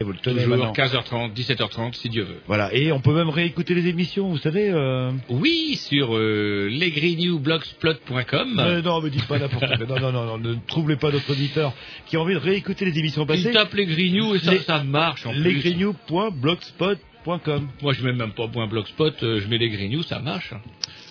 Vous le tenez Toujours maintenant. 15h30, 17h30, si Dieu veut. Voilà, et on peut même réécouter les émissions, vous savez. Euh... Oui, sur euh, lesgreenewblogspot.com. Euh, non, me dites pas n'importe quoi. Non, non, non, non, ne troublez pas notre auditeur qui a envie de réécouter les émissions passées. Il tape les et ça, Les- ça marche en plus. lesgreennew.blogspot.com. Moi, je mets même pas point blogspot, euh, je mets les ça marche.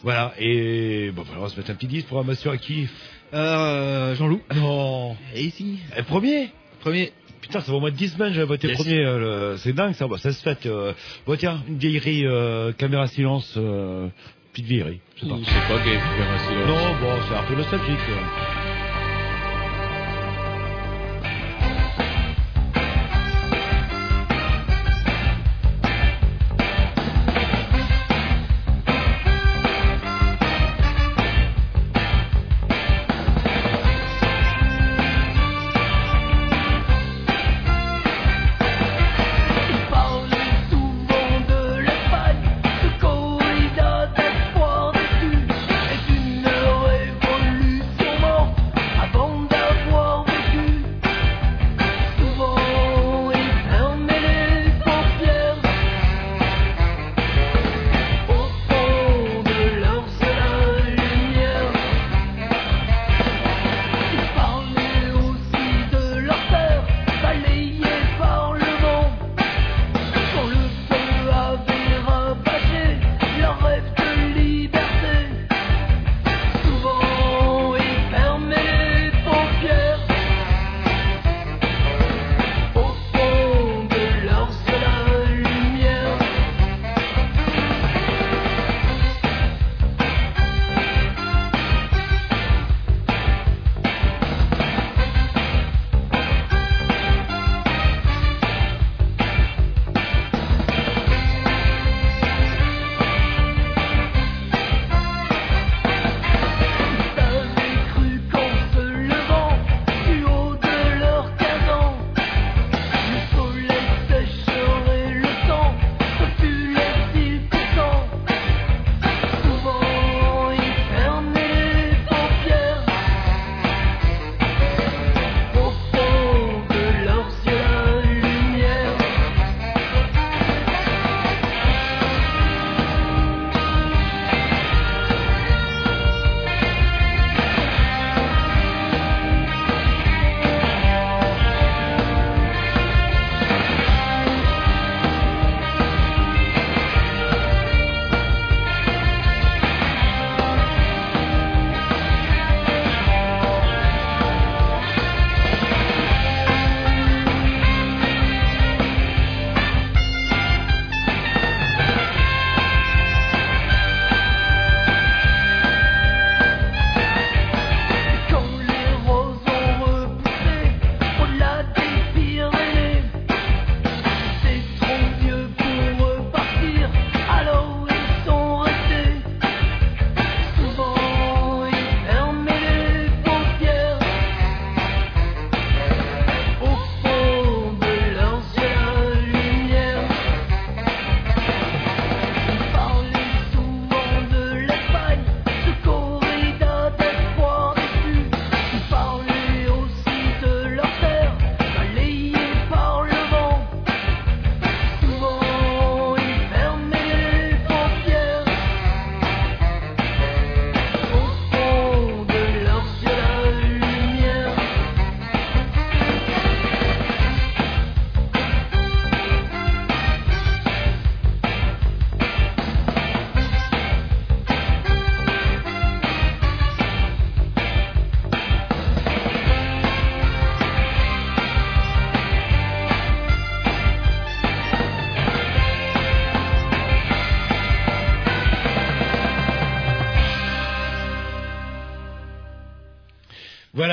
Voilà, et bon, on va se mettre un petit disque programmation à qui? Euh, Jean-Loup. Non. Et ici? Premier? Premier. Putain, ça va au moins de 10 semaines, j'avais voté Yes. premier. euh, le- C'est dingue, ça, bah, ça se fait. Euh... Bon, tiens, une vieillerie, euh, caméra silence, euh, petite vieillerie. sais pas. C'est pas gay, Vera Silence. Non, bon, c'est un peu nostalgique.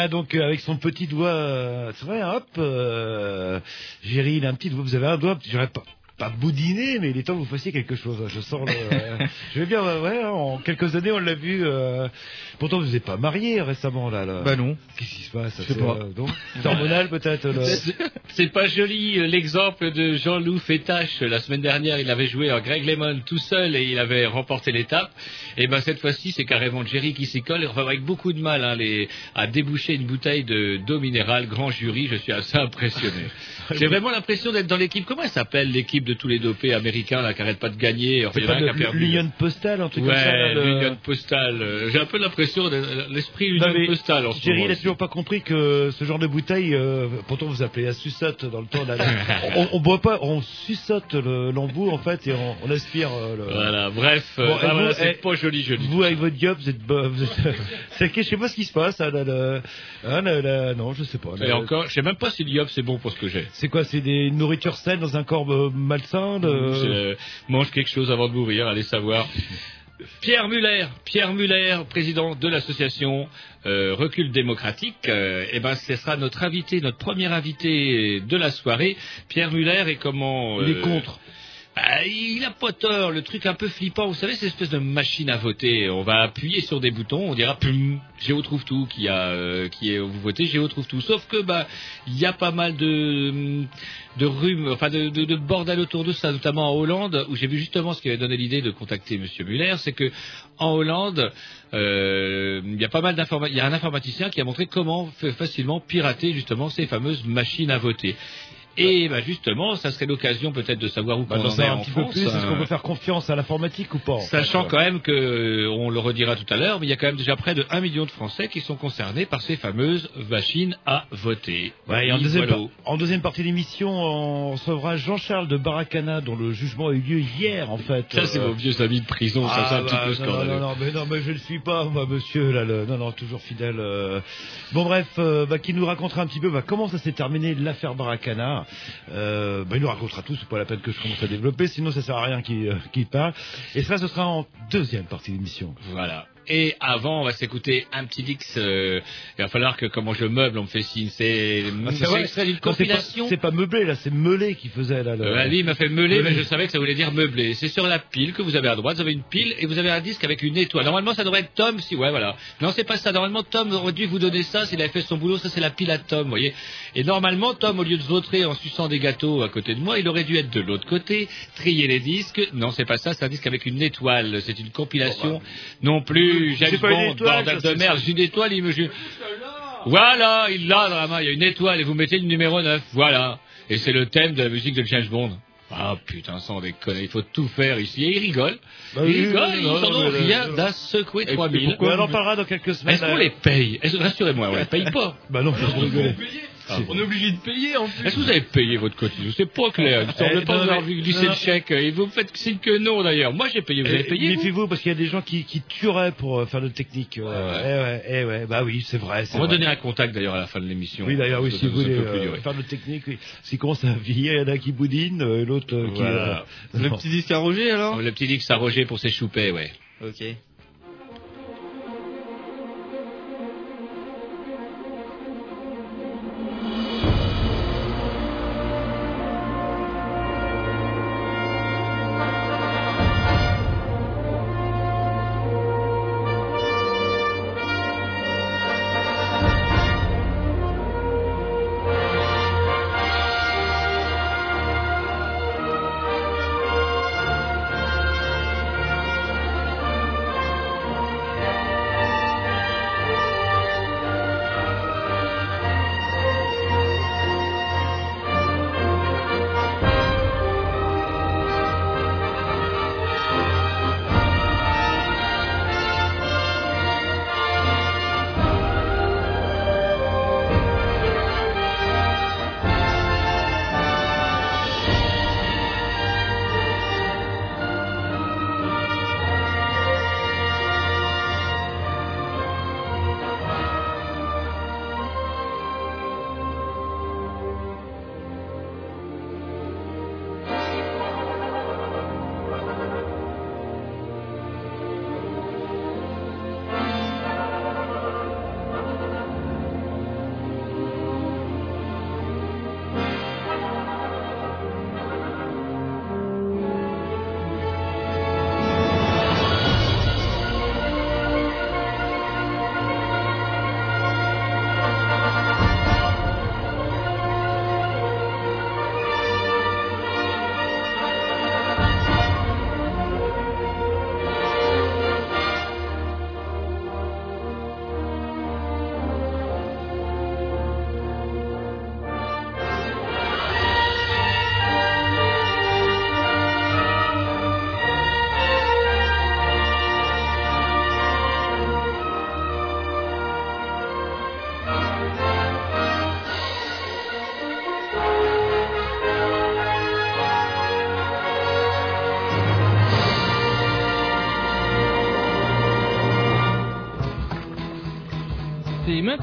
Donc euh, avec son petit doigt, euh, c'est vrai, hop, euh, Géry, il a un petit doigt, vous avez un doigt, j'aurais pas. Pas boudiner, mais il est temps que vous fassiez quelque chose. Je sens le, euh, je vais bien, ouais, ouais, en quelques années, on l'a vu. euh, pourtant, vous n'êtes pas marié récemment, là. là. Bah non. Qu'est-ce qui se passe Je sais C'est, pas. euh, hormonal, peut-être C'est pas joli euh, l'exemple de Jean-Loup Fétache. La semaine dernière, il avait joué en Greg Lemon tout seul et il avait remporté l'étape. Et ben cette fois-ci, c'est carrément Jerry qui s'y colle, enfin, avec beaucoup de mal hein, les, à déboucher une bouteille de d'eau minérale. Grand jury, je suis assez impressionné. J'ai vraiment l'impression d'être dans l'équipe. Comment elle s'appelle l'équipe de tous les dopés américains là qui arrêtent pas de gagner Enfin, il y en a le- perdu. l'Union Ouais, le- l'Union Postal. Euh, J'ai un peu l'impression de l'esprit Non, Union mais Postal en ce Jerry, moment. il a toujours pas compris que ce genre de bouteille, euh, pourtant vous appelez la suçote dans le temps. Là, on, on boit pas, on suçote le- l'embout en fait et on, on aspire euh, le. Voilà, bref, euh, Bon, bah, voilà, vous, c'est pas joli, joli. Vous avec votre job, vous êtes, vous êtes je sais pas ce qui se passe. hein, là, là. Hein, là, là, non, je sais pas. Et encore, je sais même pas si l'iop c'est bon pour ce que j'ai. C'est quoi C'est des nourritures saines dans un corps euh, malsain de... C'est, euh, mange quelque chose avant de mourir, allez savoir. Pierre Muller, Pierre Muller, président de l'association euh, Recul démocratique, euh, eh ben ce sera notre invité, notre premier invité de la soirée. Pierre Muller et comment Il est euh, contre. Ah, il a pas tort, le truc un peu flippant, vous savez, c'est espèce de machine à voter. On va appuyer sur des boutons, on dira pum, Géo trouve tout qui a euh, qui est vous votez, Géo trouve tout. Sauf que bah il y a pas mal de de rhume, enfin de, de, de bordel autour de ça, notamment en Hollande, où j'ai vu justement ce qui avait donné l'idée de contacter Monsieur Muller, c'est que en Hollande, euh, il y a pas mal il y a un informaticien qui a montré comment fa- facilement pirater justement ces fameuses machines à voter. Et bah justement, ça serait l'occasion peut-être de savoir où Bah, on en est un en petit peu plus. Est-ce qu'on euh, peut faire confiance à l'informatique ou pas Sachant quand même que, euh, on le redira tout à l'heure, mais il y a quand même déjà près de 1 million de Français qui sont concernés par ces fameuses machines à voter. Ouais, et en, deuxième voilà. par- en deuxième partie de l'émission, on recevra Jean-Charles de Baracana, dont le jugement a eu lieu hier, en fait. Ça, c'est Euh, vos vieux amis de prison, ça, c'est un Ah, petit bah, peu non, scandaleux. Non, non, mais non, mais je ne suis pas, moi, monsieur, là, le, non, non, toujours fidèle. euh. Bon, bref, euh, bah, qui nous racontera un petit peu, bah, comment ça s'est terminé l'affaire Baracana. Euh, bah, il nous racontera tout, c'est pas la peine que je commence à développer, sinon ça sert à rien qu'il euh, qu'il parle. Et ça, ce sera en deuxième partie de l'émission. Voilà. Et avant, on va s'écouter un petit Dix. euh, il va falloir que, comment je meuble, on me fait signe. C'est Ah, c'est pas- compilation. C'est pas meublé, là, c'est meulé qui faisait, là, le... Euh, Ali m'a fait meuler, mais je savais que ça voulait dire meubler. C'est sur la pile que vous avez à droite. Vous avez une pile et vous avez un disque avec une étoile. Normalement, ça devrait être Tom, si ouais, voilà. Non, c'est pas ça. Normalement, Tom aurait dû vous donner ça s'il avait fait son boulot. Ça, c'est la pile à Tom, vous voyez. Et normalement, Tom, au lieu de vautrer en suçant des gâteaux à côté de moi, il aurait dû être de l'autre côté, trier les disques. Non, c'est pas ça. C'est un disque avec une étoile. C'est une compilation. Non plus. James Bond, étoile, bordel de c'est- merde. Une étoile, il me jure. Voilà, il l'a dans la main, il y a une étoile et vous mettez le numéro 9, voilà. Et c'est le thème de la musique de James Bond. Ah putain, sans déconner, il faut tout faire ici. Et ils rigolent. Bah ils oui, rigolent, oui, ils non, en ont mais, rien d'à secouer Et 3000. pourquoi on en parlera dans quelques semaines. Est-ce qu'on les paye? Rassurez-moi, on les paye pas? Bah non, rigoler. Ah, On est obligé de payer en plus. Est-ce que vous avez payé votre cotisation C'est pas clair. Il me semble Eh, pas non, vous avoir non, le chèque. Et vous faites signe que non d'ailleurs. Moi j'ai payé. Vous avez Eh, payé vous Méfiez-vous parce qu'il y a des gens qui, qui tueraient pour euh, faire de technique. euh, Eh ouais, eh ouais, bah oui, c'est vrai. On va donner un contact d'ailleurs à la fin de l'émission. Oui, d'ailleurs, oui, si vous voulez peut plus euh, durer. faire de technique, oui. S'il commence à vieillir, il y en a qui boudine, euh, et l'autre qui... Euh, Le petit disque à Roger alors Le petit Dix à Roger pour ses choupets, ouais. Ok.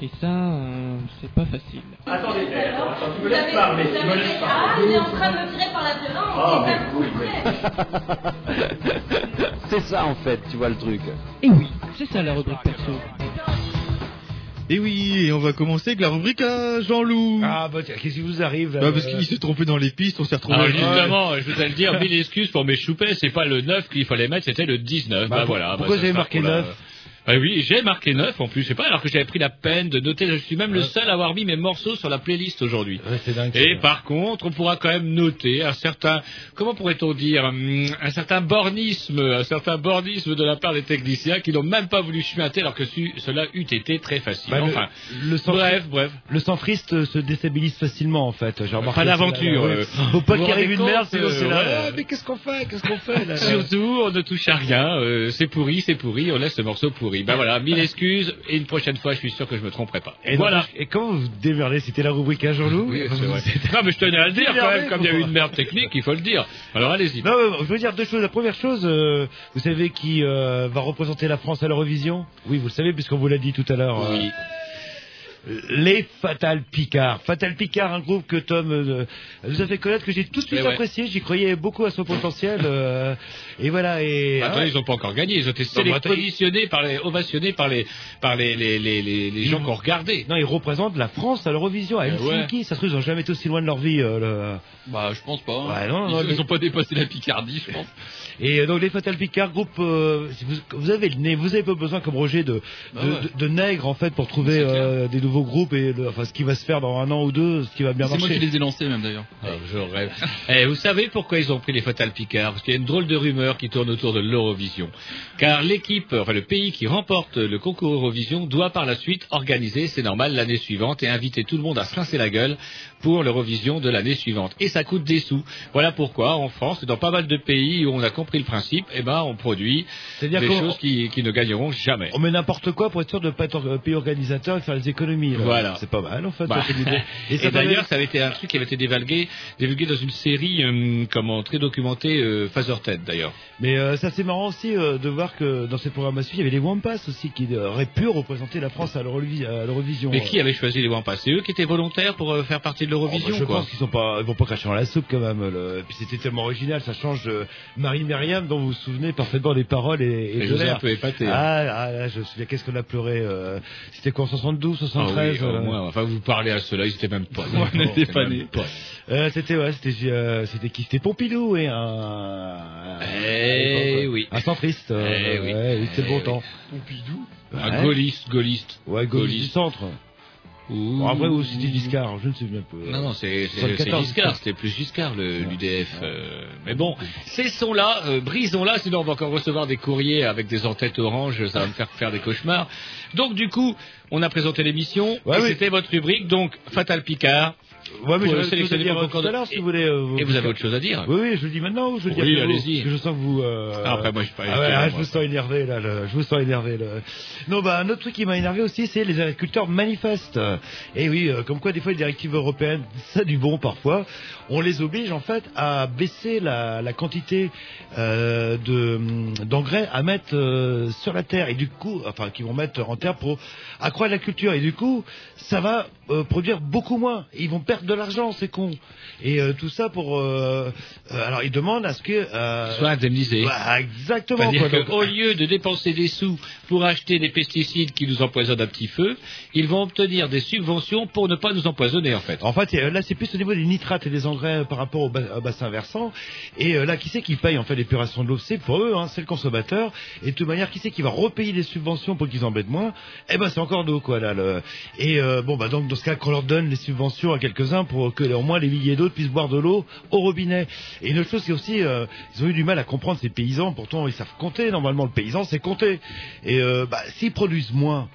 Et ça, euh, c'est pas facile. Attendez, attends, tu me laisses parler, tu me laisses Ah, il est en train de me tirer par la violence. Ah, c'est mais pas oui. C'est ça en fait, tu vois le truc. Et oui, c'est ça la rubrique perso. Et oui, et on va commencer avec la rubrique à Jean-Loup. Ah bah tiens, qu'est-ce qui vous arrive là Bah, parce qu'il s'est trompé dans les pistes, on s'est retrouvé. Ouais. justement, je voudrais le dire, mille excuses pour mes choupets, c'est pas le 9 qu'il fallait mettre, c'était le 19. Bah, Bah, pour- voilà. pourquoi bah, vous avez ça sera marqué pour la- 9? Bah oui, j'ai marqué 9 en plus, je sais pas, alors que j'avais pris la peine de noter, je suis même le seul à avoir mis mes morceaux sur la playlist aujourd'hui. Ouais, dingue. Et par contre, on pourra quand même noter un certain, comment pourrait-on dire, hum, un certain bornisme, un certain bornisme de la part des techniciens qui n'ont même pas voulu chuinter alors que su- cela eût été très facile. Bah, enfin, le, bref, bref. le centriste euh, se déstabilise facilement en fait. J'ai remarqué Pas ouais. euh, Faut pas qu'il arrive une merde, sinon c'est euh, là. Ah, mais qu'est-ce qu'on fait Qu'est-ce qu'on fait là Surtout, on ne touche à rien, euh, c'est pourri, c'est pourri, on laisse le morceau pourri. Ben voilà, mille excuses, et une prochaine fois, je suis sûr que je me tromperai pas. Et voilà. donc, et comment vous démerdez? C'était la rubrique à Jean-Loup? Oui, c'est vrai. Non, mais je tenais à le dire quand même, comme il y a eu une merde technique, il faut le dire. Alors allez-y. Non, je veux dire deux choses. La première chose, euh, vous savez qui euh, va représenter la France à l'Eurovision? Oui, vous le savez puisqu'on vous l'a dit tout à l'heure. euh, Oui. Les Fatal Picard. Fatal Picard, un groupe que Tom euh, nous a fait connaître, que j'ai tout de suite Eh ouais. apprécié. J'y croyais beaucoup à son potentiel. euh, et voilà. Et Attends, ils ont pas encore gagné, ils ont été sélectionnés par les, ovationnés par les, par les, les, les, les, gens qui ont regardé. non, ils représentent la France à l'Eurovision, à Eh Helsinki. Ça se trouve, ils ont jamais été aussi loin de leur vie. euh, le- Bah, je pense pas. hein. Ouais, non, non, ils, mais- ils ont pas dépassé la Picardie, je pense. Et euh, donc les Fatal Picard, groupe, euh, vous, vous avez le nez, vous avez pas besoin comme Roger de, Bah de, ouais. de- de nègres en fait pour trouver euh, des nouveaux groupes et le- enfin ce qui va se faire dans un an ou deux, ce qui va bien C'est moi marcher. qui les ai lancés, même d'ailleurs. Ah, je rêve. Eh, vous savez pourquoi ils ont pris les Fatal Picard? Parce qu'il y a une drôle de rumeur qui tourne autour de l'Eurovision. Car l'équipe, enfin le pays qui remporte le concours Eurovision doit par la suite organiser, c'est normal, l'année suivante et inviter tout le monde à se rincer la gueule pour l'Eurovision de l'année suivante. Et ça coûte des sous. Voilà pourquoi en France et dans pas mal de pays où on a compris le principe, eh ben on produit des choses qui, qui ne gagneront jamais. on met n'importe quoi pour être sûr de ne pas être or- pays organisateur et faire les économies. là. Voilà. C'est pas mal en fait. Bah, et d'ailleurs, ça avait été un truc qui avait été dévalgué, divulgué dans une série, euh, comment, très documentée, euh, Phaserted d'ailleurs. Mais euh, ça c'est marrant aussi euh, de voir que dans cette programmation il y avait les Wampas aussi qui euh, auraient pu représenter la France à l'Eurovi- à l'Eurovision. Mais qui avait choisi les Wampas C'est eux qui étaient volontaires pour euh, faire partie de Oh, bah, l'Eurovision, je quoi. pense qu'ils sont pas, ils vont pas cracher dans la soupe quand même. le- Et puis c'était tellement original, ça change de Marie Myriam dont vous vous souvenez parfaitement des paroles et, et je vous ai un l'air. peu épaté. hein. Ah, ah, là, je me souviens, qu'est-ce qu'on a pleuré euh, C'était quoi en 72, Ah 73 oui, au euh. Enfin, vous parlez à ceux-là, ils étaient même pas. On n'était pas même nés. pas. euh, C'était ouais, c'était euh, c'était qui C'était Pompidou et un. Eh oui. Un centriste. euh, Eh oui. ouais, le Eh bon oui. temps. Pompidou. Un gaulliste, gaulliste. Ouais, gaulliste du Gaulliste. centre. Bon, après, ou c'était Giscard, je ne sais bien peu. Non, non, c'est c'est- 74, c'est Giscard, c'était plus Giscard, le- l'UDF. euh, mais bon, cessons-là, euh, brisons-là, sinon on va encore recevoir des courriers avec des entêtes oranges, ça va me faire faire des cauchemars. Donc du coup, on a présenté l'émission, Ouais, et oui. c'était votre rubrique, donc Fatal Picard, Ouais, mais Pour j'avais sélectionner dire pour tout à l'heure si vous voulez. euh, et vous avez autre chose à dire Oui, oui, je le dis maintenant ou je le dis Oui, allez-y. Je sens que vous. Euh... Ah, après, moi, je suis pas Ah ah, je vous sens énervé là. Je vous sens énervé. Le... Non, bah un autre truc qui m'a énervé aussi, c'est les agriculteurs manifestent. Et oui, euh, comme quoi des fois les directives européennes, ça du bon parfois. On les oblige en fait à baisser la, la quantité euh, de d'engrais à mettre euh, sur la terre et du coup, enfin, qui vont mettre en terre pour accroître la culture. Et du coup, ça va euh, produire beaucoup moins. Ils vont perdre de l'argent, c'est con. Et euh, tout ça pour. euh, euh, alors ils demandent à ce que. Soit indemnisé. bah, exactement. Quoi. Donc, qu'au lieu de dépenser des sous pour acheter des pesticides qui nous empoisonnent à petit feu, ils vont obtenir des subventions pour ne pas nous empoisonner en fait. En fait, là, c'est plus au niveau des nitrates et des engrais par rapport au, ba- au bassin versant. Et là, qui c'est qui paye en fait l'épuration de l'eau? C'est pour eux, hein, c'est le consommateur. Et de toute manière, qui c'est qui va repayer les subventions pour qu'ils embêtent moins? Eh ben, c'est encore nous, quoi, là. Le... Et bon, bah donc dans ce cas, qu'on leur donne les subventions à pour que au moins les milliers d'autres puissent boire de l'eau au robinet. Et une autre chose, c'est aussi, euh, ils ont eu du mal à comprendre ces paysans. Pourtant, ils savent compter. Normalement, le paysan, c'est compter. Et euh, bah, s'ils produisent moins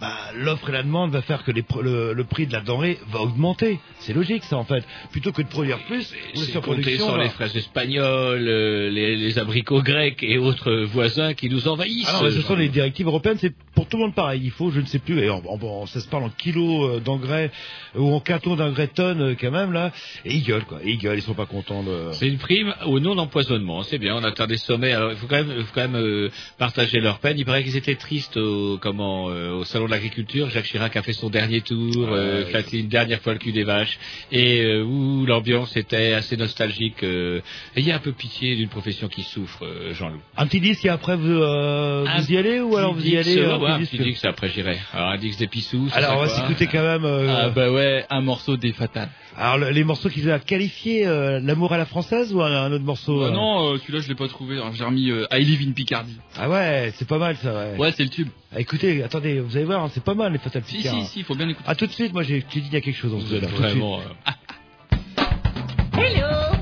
bah, l'offre et la demande va faire que les pr- le, le prix de la denrée va augmenter. C'est logique ça en fait. Plutôt que de produire plus, C'est compter sur va- les fraises espagnoles, euh, les, les abricots grecs et autres voisins qui nous envahissent. Ah mais ce sont les directives européennes, c'est pour tout le monde pareil. Il faut, je ne sais plus, et en- ça se parle en kilos euh, d'engrais ou en cartons d'engrais tonnes euh, quand même là. Et ils gueulent quoi, et ils gueulent, ils sont pas contents de. C'est une prime au non empoisonnement, c'est bien. On atteint des sommets. Alors il faut quand même, il faut quand même euh, partager leur peine. Il paraît qu'ils étaient tristes au comment euh, au salon de l'agriculture. Jacques Chirac a fait son dernier tour, euh, une dernière fois le cul des vaches, et euh, où l'ambiance était assez nostalgique. Euh, ayez un peu pitié d'une profession qui souffre, euh, Jean-Loup. Un petit disque et après vous, euh, vous y allez ou alors vous y allez euh, ouais, un petit disque après j'irai. Alors un Dix d'épissou. ça Alors on va s'écouter quand même. euh, Ah bah ouais, un morceau des Fatales. Alors le- les morceaux qu'ils ont qualifiés, euh, l'amour à la française ou un, un autre morceau Bah euh non, euh, celui-là je l'ai pas trouvé. J'ai remis euh, I Live in Picardie. Ah ouais, c'est pas mal ça. Ouais. Ouais, c'est le tube. Ah, écoutez, attendez, vous allez voir, hein, c'est pas mal les Fatal Si, Picard. si, si, faut bien écouter. Ah tout de suite, moi j'ai, dis il y a quelque chose en Vous ce êtes vraiment. euh, hello,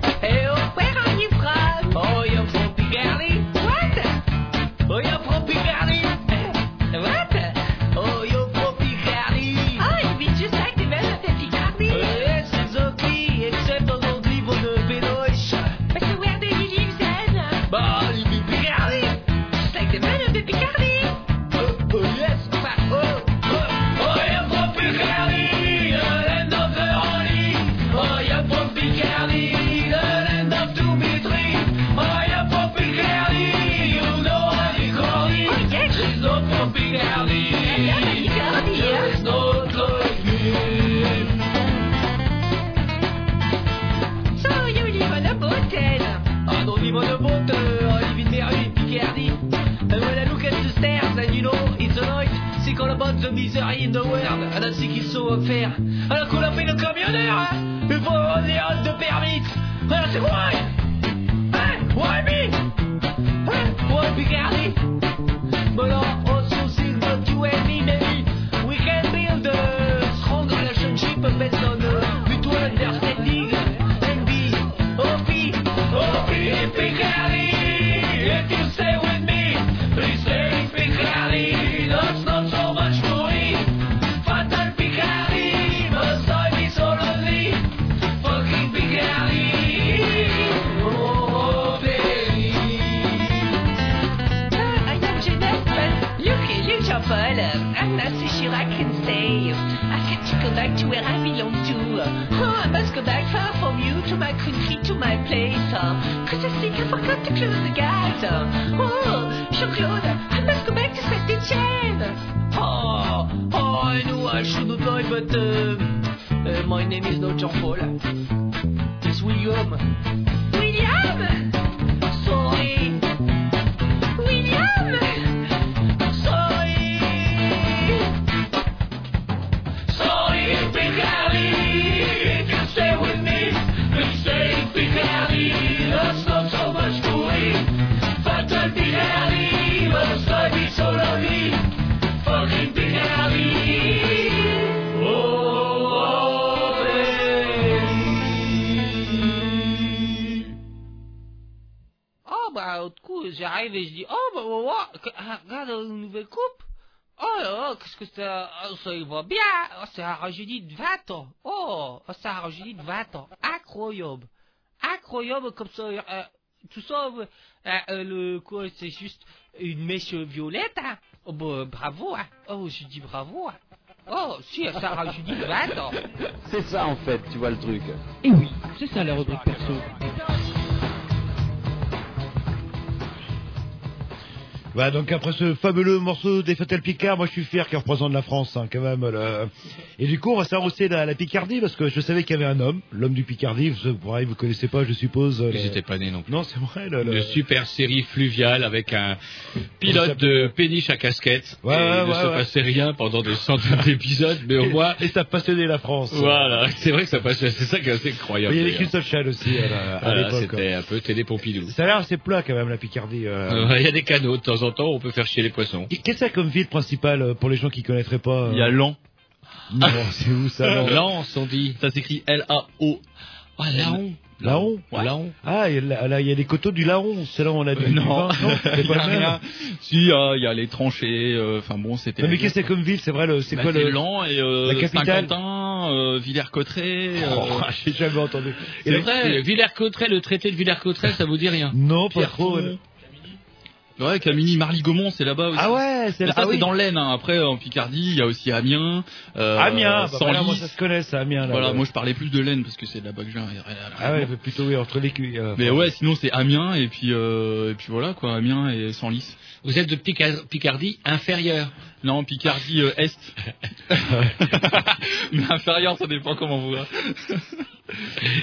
the misery in the world, and I think it's so unfair. Alors qu'on a fait le camionneur, hein, il faut revenir de permis. Alors c'est why? Hein? Why me? Hein? Why? But also that you and me, we can build a strong relationship based can stay. I to go back to where I belong to. Oh, I must go back far from you, to my country, to my place. Cause I think I forgot to close the gas. Oh, Jean-Claude, I must go back to Saint-Etienne. Oh, oh, I know I shouldn't lie, but uh, uh, my name is not Jean-Paul. It's. William! J'arrive et je dis, oh, bah, ouais, que- ah, regarde une nouvelle coupe. Oh là là, qu'est-ce que ça, oh, ça y va bien. Oh, ça a rajeuni de 20 ans. Oh, ça a rajeuni de 20 ans. Incroyable. Incroyable comme ça. euh, tout ça, euh, euh, le, quoi, c'est juste une mèche violette, hein. Oh, bah, bravo, hein. Oh, je dis bravo, hein. Oh, si, ça a rajeuni de 20 ans. C'est ça en fait, tu vois le truc. Et oui, c'est ça la rubrique perso. Bah donc après ce fabuleux morceau des Fatal Picard, moi je suis fier qu'il représente la France hein, quand même. Et du coup on va s'arrosser la, la Picardie parce que je savais qu'il y avait un homme, l'homme du Picardie. Vous, pareil, vous connaissez pas, je suppose. euh, Ils le- n'étaient pas nés non plus. Non, c'est vrai. Le, le- Une super série fluviale avec un pilote de péniche à casquette. Ouais, Et ouais, il ne ouais, se passait rien pendant des centaines d'épisodes, mais au moins, Et ça passionnait la France. voilà, c'est vrai que ça passe, c'est ça qui est assez incroyable. Il y avait seule chaîne aussi à la- à Voilà, l'époque. c'était un peu télé Pompidou. Ça a l'air assez plat quand même la Picardie. euh. Euh, Il y a des canaux de temps en temps, on peut faire chier les poissons. Qu'est-ce que c'est comme ville principale euh, pour les gens qui connaîtraient pas euh, Il y a Lan. Non, c'est où ça Lance, on dit. Ça s'écrit L-A-O. Ah, Laon. Laon Ouais. Laon. Ah, il y a là, là, il y a les coteaux du Laon. C'est là où on a du Euh, non, du vin. non c'est il y pas rien. Si, il y a, il y a les tranchées. euh, Enfin bon, c'était. Mais qu'est-ce que c'est comme ville C'est vrai, le, c'est Bah, quoi le. Lan et euh, la capitale Saint-Quentin, euh, Villers-Cotterêts. euh, Oh, j'ai jamais entendu. C'est le- vrai, Villers-Cotterêts, le traité de Villers-Cotterêts, ça vous dit rien Non, pas trop. euh. Ouais, Camini, Marly-Gaumont, c'est là-bas aussi. Ah ouais, c'est là. ça, ah c'est oui. dans l'Aisne. hein. Après, en Picardie, il y a aussi Amiens. Euh, Amiens, bah, voilà, moi ça se connaît, ça, Amiens. Là, Voilà, ouais. moi je parlais plus de l'Aisne parce que c'est de là-bas que je viens. Ah ouais, plutôt oui, entre les euh, Mais ouais, sinon c'est Amiens et puis euh, et puis voilà quoi, Amiens et Senlis. Vous êtes de Pica- Picardie inférieure. Non, Picardie euh, Est. Mais inférieur, ça dépend comment vous.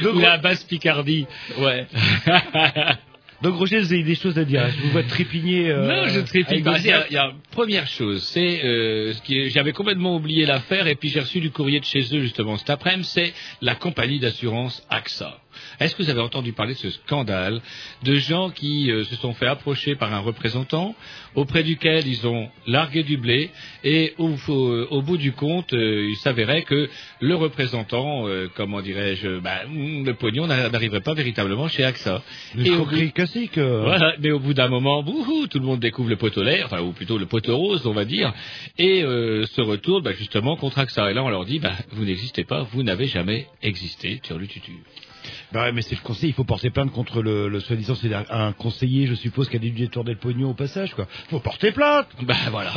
Donc, Ou la basse Picardie. Ouais. donc Roger, vous avez des choses à dire. Je vous vois trépigner. euh, non, je trépigne avec pas. vos Il y a, il y a- première chose, c'est euh, ce qui est- j'avais complètement oublié l'affaire et puis j'ai reçu du courrier de chez eux justement cet après-midi, c'est la compagnie d'assurance AXA. Est-ce que vous avez entendu parler de ce scandale de gens qui euh, se sont fait approcher par un représentant auprès duquel ils ont largué du blé et au, au- au bout du compte, euh, il s'avérait que le représentant, euh, comment dirais-je, bah, hum, le pognon n'a- n'arriverait pas véritablement chez AXA. Et au escroquerie classique. euh. voilà, mais au bout d'un moment, bouhou, tout le monde découvre le poteau enfin, ou plutôt le poteau rose, on va dire, et euh, se retourne bah, justement contre AXA. Et là, on leur dit, bah, vous n'existez pas, vous n'avez jamais existé, sur le tutu. Bah ouais, mais c'est le conseil, il faut porter plainte contre le, le soi-disant, c'est un, conseiller, je suppose, qui a dû détourner le pognon au passage, quoi. Faut porter plainte Bah voilà.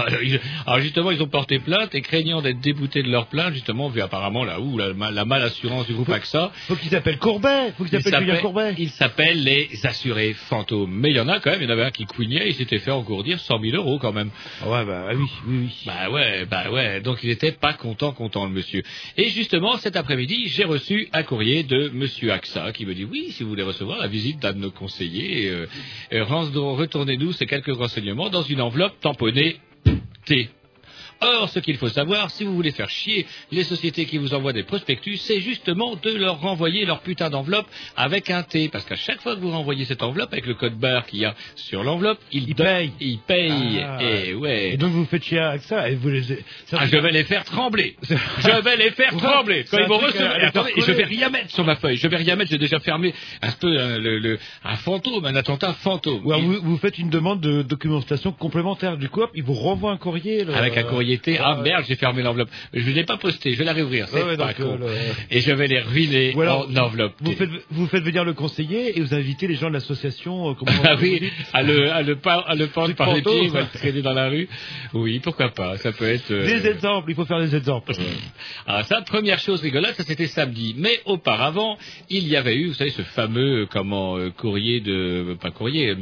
Alors justement, ils ont porté plainte et craignant d'être déboutés de leur plainte, justement, vu apparemment là où la, la malassurance du groupe AXA, Faut qu'ils appellent Courbet Faut qu'ils il appellent Julien Courbet il s'appelle les assurés fantômes. Mais il y en a quand même, il y en avait un qui couignait, il s'était fait engourdir 100 000 euros quand même. Ah Ouais, bah oui, oui, oui. Bah ouais, bah ouais. Donc il était pas content, content le monsieur. Et justement, cet après-midi, j'ai reçu un courrier de monsieur AXA qui me dit oui, si vous voulez recevoir la visite d'un de nos conseillers, euh, euh, retournez-nous ces quelques renseignements dans une enveloppe tamponnée T. Or, ce qu'il faut savoir, si vous voulez faire chier les sociétés qui vous envoient des prospectus, c'est justement de leur renvoyer leur putain d'enveloppe avec un T. Parce qu'à chaque fois que vous renvoyez cette enveloppe avec le code barre qu'il y a sur l'enveloppe, ils, payent. Ils payent. Ah. Et ouais. Et donc vous faites chier avec ça et vous les... Ah, je vais les faire trembler. Je vais les faire Ouais, trembler. Quand ils vont à- recevoir. Attendez, je vais rien mettre sur ma feuille. Je vais rien mettre. J'ai déjà fermé un peu euh, le, le- un fantôme, un attentat fantôme. Ou alors Il- vous, vous faites une demande de documentation complémentaire du coop, ils vous renvoient un courrier. Avec un courrier Ah Ouais. merde, j'ai fermé l'enveloppe. Je ne l'ai pas posté. Je vais la réouvrir. C'est Ouais, pas con. euh, le- Et je vais les ruiner en enveloppe. Vous faites, vous faites venir le conseiller et vous invitez les gens de l'association. euh, Ah oui, à le, à le, pa- à le pendre Truc par les pieds, ou à le traîner dans la rue. Oui, pourquoi pas. Ça peut être. euh, Des exemples, il faut faire des exemples. Alors ça, première chose rigolote, ça c'était samedi. Mais auparavant, il y avait eu, vous savez, ce fameux, comment, euh, courrier de, pas courrier, euh,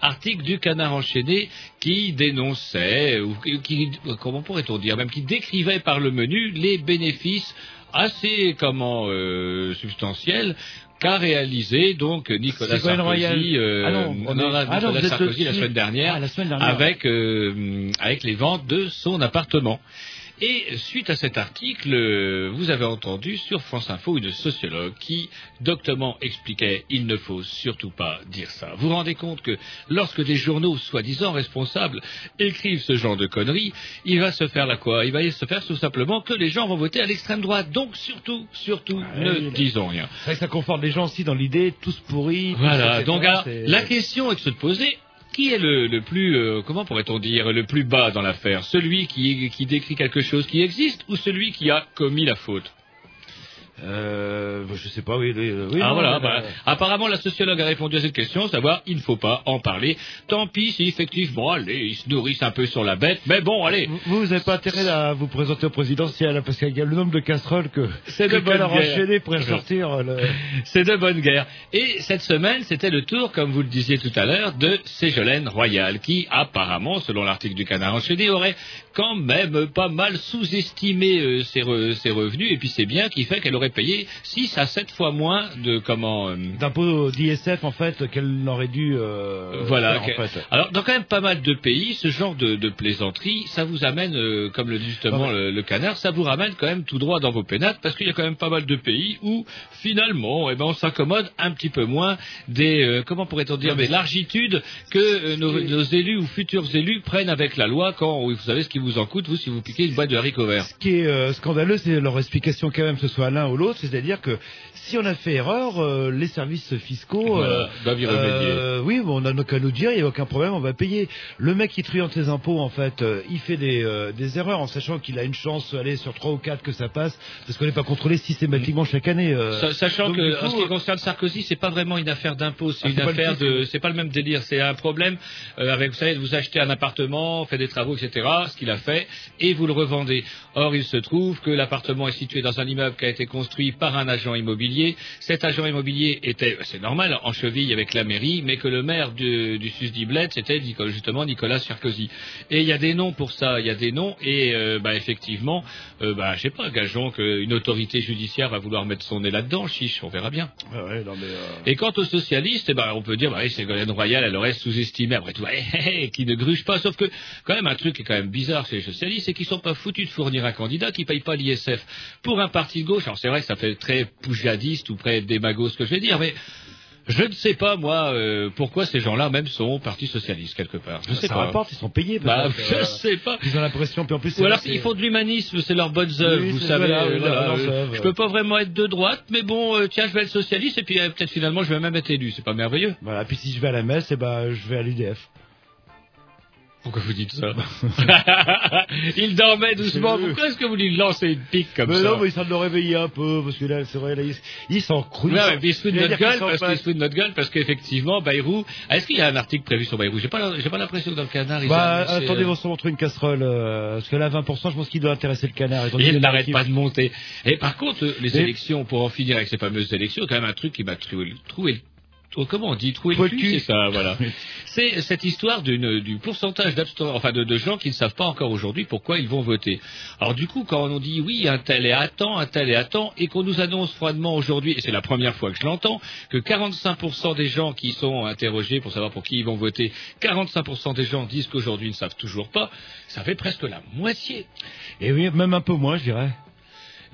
article du Canard enchaîné qui dénonçait, ou qui, comment pourrait-on dire, même qui décrivait par le menu les bénéfices assez, comment, euh, substantiels qu'a réalisé donc Nicolas. Sarkozy, euh, Ah non, on non, est- non, ah Nicolas non, vous êtes Sarkozy la dessus. semaine dernière, Ah, la semaine dernière. avec euh, avec les ventes de son appartement. Et suite à cet article, vous avez entendu sur France Info une sociologue qui doctement expliquait il ne faut surtout pas dire ça. Vous vous rendez compte que lorsque des journaux soi-disant responsables écrivent ce genre de conneries, il va se faire la quoi? Il va se faire tout simplement que les gens vont voter à l'extrême droite. Donc surtout, surtout, ne disons rien. C'est vrai que ça conforte les gens aussi dans l'idée, tous pourris. Voilà, etc., donc alors, la question est de se poser, qui est le, plus, euh, comment pourrait-on dire, le plus bas dans l'affaire? Celui qui décrit quelque chose qui existe ou celui qui a commis la faute? Euh, je sais pas, oui. oui, oui, Ah non, voilà, bah, euh, apparemment la sociologue a répondu à cette question, savoir il ne faut pas en parler. Tant pis si effectivement, allez, ils se nourrissent un peu sur la bête, mais bon, allez. Vous, vous n'avez pas intérêt à vous présenter au présidentiel, parce qu'il y a le nombre de casseroles que C'est que de bonne enchaîné pourrait sortir. euh, Le... C'est de bonne guerre. Et cette semaine, c'était le tour, comme vous le disiez tout à l'heure, de Ségolène Royal, qui apparemment, selon l'article du Canard enchaîné, aurait quand même pas mal sous-estimé euh, ses, re- ses revenus, et puis c'est bien qui fait qu'elle aurait payé 6 à 7 fois moins de comment... euh, D'impôt d'ISF, en fait, qu'elle n'aurait dû. euh, Voilà, faire, que- en fait. Alors, dans quand même pas mal de pays, ce genre de, de plaisanterie, ça vous amène, euh, comme le dit justement Ah ouais. le, le canard, ça vous ramène quand même tout droit dans vos pénates, parce qu'il y a quand même pas mal de pays où, finalement, eh ben, on s'accommode un petit peu moins des, comment pourrait-on dire, mais- des largitudes que nos, nos élus ou futurs élus prennent avec la loi quand, vous savez ce qui vous en coûte, vous, si vous piquez une boîte de haricots verts. Ce qui est scandaleux, c'est leur explication quand même, ce soit l'un ou l'autre, c'est-à-dire que si on a fait erreur, euh, les services fiscaux, euh, doivent y remédier. euh, oui, on a qu'à nous dire, il n'y a aucun problème, on va payer. Le mec qui truande ses impôts, en fait, euh, il fait des, des erreurs en sachant qu'il a une chance, aller sur trois ou quatre que ça passe, parce qu'on n'est pas contrôlé systématiquement chaque année. Sa- Sachant donc, que, coup, en ce qui concerne Sarkozy, c'est pas vraiment une affaire d'impôt, c'est Ah, une c'est pas le affaire de, c'est pas le même délire, c'est un problème avec, vous savez, vous achetez un appartement, fait des travaux, etc., ce qu'il a fait, et vous le revendez. Or, il se trouve que l'appartement est situé dans un immeuble qui a été construit par un agent immobilier. Cet agent immobilier était, c'est normal, en cheville avec la mairie, mais que le maire du, du Bled, c'était justement Nicolas Sarkozy. Et il y a des noms pour ça, il y a des noms, et euh, bah, effectivement, euh, bah, je sais pas, gageons qu'une autorité judiciaire va vouloir mettre son nez là-dedans, chiche, on verra bien. Ah ouais, non, mais, euh, Et quant aux socialistes, eh ben, on peut dire, bah, Ségolène Royal, elle aurait sous-estimé, après tout, hé, hé, hé, qui ne gruge pas, sauf que, quand même, un truc qui est quand même bizarre chez les socialistes, c'est qu'ils sont pas foutus de fournir un candidat qui paye pas l'ISF. Pour un parti de gauche, alors c'est vrai que ça fait très poujadiste ou près démago ce que je vais dire, mais je ne sais pas, moi, euh, pourquoi ces gens-là, même, sont au Parti Socialiste, quelque part. Je sais ça pas. rapporte, ils sont payés. Bah, je euh, sais pas. Ils ont l'impression, puis en plus, c'est Ou alors vrai, ils c'est- font de l'humanisme, c'est leurs bonnes œuvres, Oui, vous savez. euh, je peux pas vraiment être de droite, mais bon, tiens, je vais être socialiste et puis peut-être finalement je vais même être élu. C'est pas merveilleux Voilà, puis si je vais à la messe, eh ben, je vais à l'UDF. Pourquoi vous dites ça Il dormait doucement. Pourquoi est-ce que vous lui lancez une pique comme mais ça non, mais s'en de le réveiller un peu, parce que là, c'est vrai, là, ils s'en crouillent. Ouais, mais il se fout de Il notre gueule parce qu'il se fout de notre gueule parce qu'effectivement Bayrou. Est-ce qu'il y a un article prévu sur Bayrou? J'ai pas, l'impression que dans le canard. ils Bah, attendez, euh, vont se montrer une casserole, euh, parce que là, 20%, je pense qu'il doit intéresser le canard. donné Il n'arrête pas de monter. Et par contre, euh, les Et- élections, pour en finir avec ces fameuses élections, quand même un truc qui m'a trouvé, trouvé oh, comment on dit, Trouver le cul, c'est ça, voilà. C'est cette histoire d'une, du pourcentage enfin de, de gens qui ne savent pas encore aujourd'hui pourquoi ils vont voter. Alors du coup, quand on dit oui, un tel est à temps, un tel est à temps, et qu'on nous annonce froidement aujourd'hui, et c'est la première fois que je l'entends, que 45% des gens qui sont interrogés pour savoir pour qui ils vont voter, 45% des gens disent qu'aujourd'hui ils ne savent toujours pas, ça fait presque la moitié. Et oui, même un peu moins, je dirais.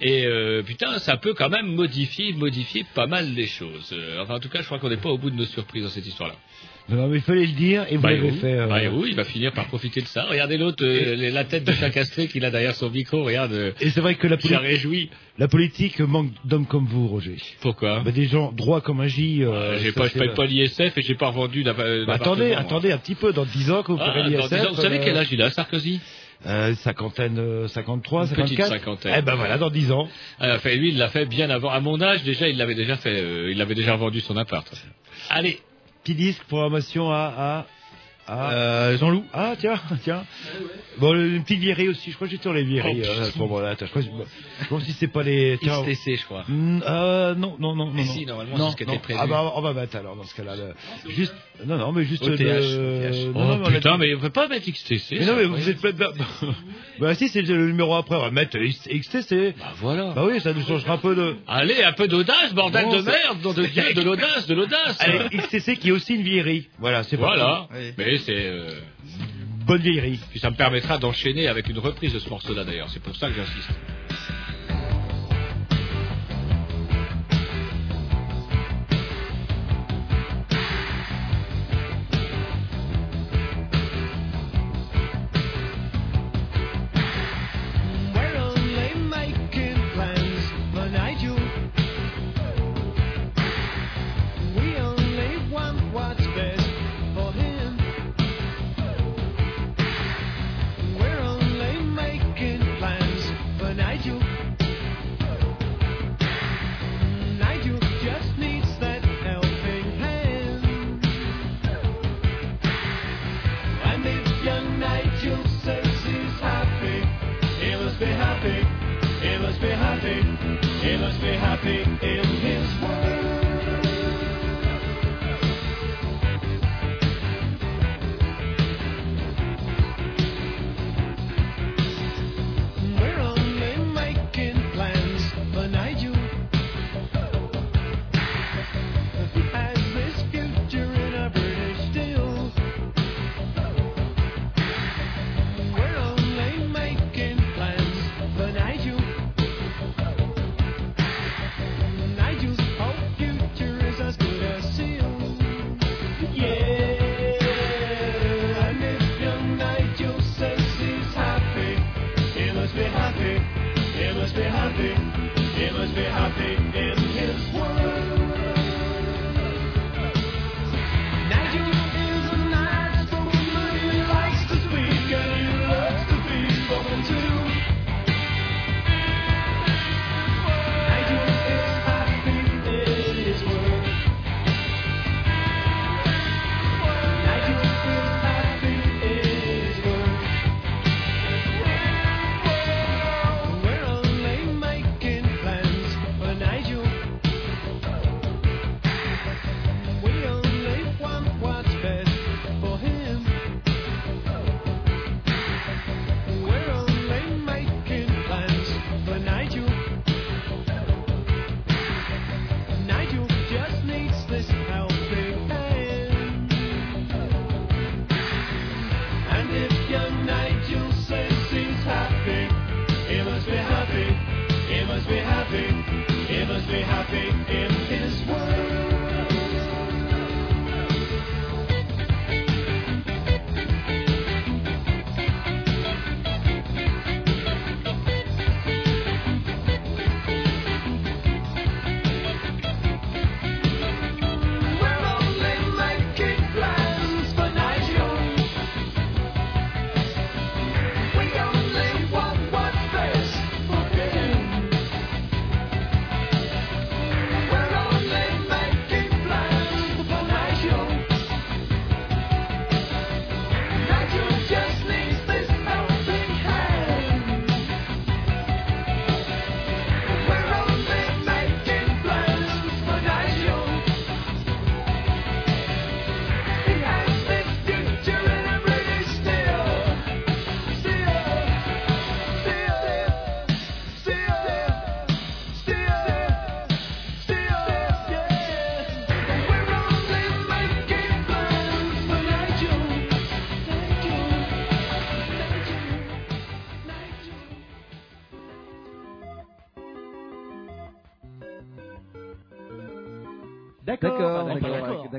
Et euh, putain, ça peut quand même modifier, modifier pas mal les choses. Euh, enfin, en tout cas, je crois qu'on n'est pas au bout de nos surprises dans cette histoire-là. Non, mais il fallait le dire, et vous Bayrou, l'avez fait. euh, Bayrou, il va finir par profiter de ça. Regardez l'autre, euh, la tête de castré qu'il a derrière son micro. Regarde, euh, Et c'est vrai que la, poli- réjoui. la politique manque d'hommes comme vous, Roger. Pourquoi Bah, des gens droits comme un J. euh, J'ai pas, je paye pas l'ISF et j'ai pas revendu Bah, attendez, attendez un petit peu, dans 10 ans, quand vous Ah, l'ISF. 10 ans, vous savez quel âge il a, Sarkozy? Euh, cinquantaine, euh, 53, Une petite 54 cinquantaine. Eh ben voilà, dans 10 ans. Euh, Enfin, lui, il l'a fait bien avant. À mon âge, déjà, il l'avait déjà fait. euh, il avait déjà vendu son appart. Allez, petit disque, programmation à... à, à Euh, Jean-Loup Ah, tiens, tiens. Bon, une petite vieillerie aussi, je crois que j'étais sur les vieilleries. Oh, euh, à ce moment-là. Attends, je crois, que- je crois que si c'est pas les... Tiens, XTC, je crois. Hmm, euh, non, non, non, non. Mais non. si, normalement, c'est ce qui était prévu. Ah bah, on va mettre alors dans ce cas-là. le- Juste, non, non, mais juste OTH, le... OTH. Non, non, Oh, mais a putain, dit- mais on peut pas mettre XTC. Mais ça, non, mais vous êtes pas... Bah, bah si, c'est le numéro après, on va mettre XTC. Bah voilà. Bah oui, ça nous changera un peu de... Allez, un peu d'audace, bordel Bon, de merde, de l'audace, de l'audace. Allez, XTC qui est aussi une vieillerie. Voilà, c'est Voilà. parti. C'est. euh, Bonne vieillerie. Puis ça me permettra d'enchaîner avec une reprise de ce morceau-là d'ailleurs. C'est pour ça que j'insiste.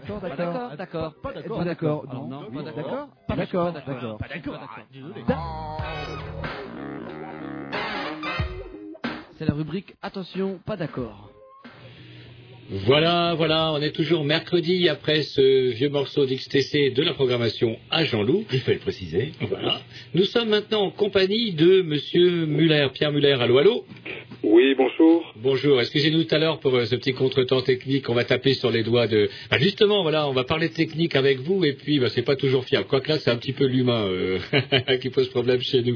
D'accord. d'accord, Pas d'accord. Pas d'accord. Pas d'accord. Non, pas d'accord. D'accord. Pas D'accord. d'accord, pas D'accord. Pas d'accord. Désolé. C'est la rubrique Attention, pas d'accord. Voilà, voilà, on est toujours mercredi après ce vieux morceau d'XTC de la programmation à Jean-Loup. Il fallait le préciser. Voilà. Nous sommes maintenant en compagnie de Monsieur Muller, Pierre Muller. Allô, allô Oui, bonjour. Bonjour, excusez-nous tout à l'heure pour euh, ce petit contretemps technique. On va taper sur les doigts de. Bah, justement, voilà, on va parler de technique avec vous et puis bah, c'est pas toujours fiable. Quoique là, c'est un petit peu l'humain euh, qui pose problème chez nous.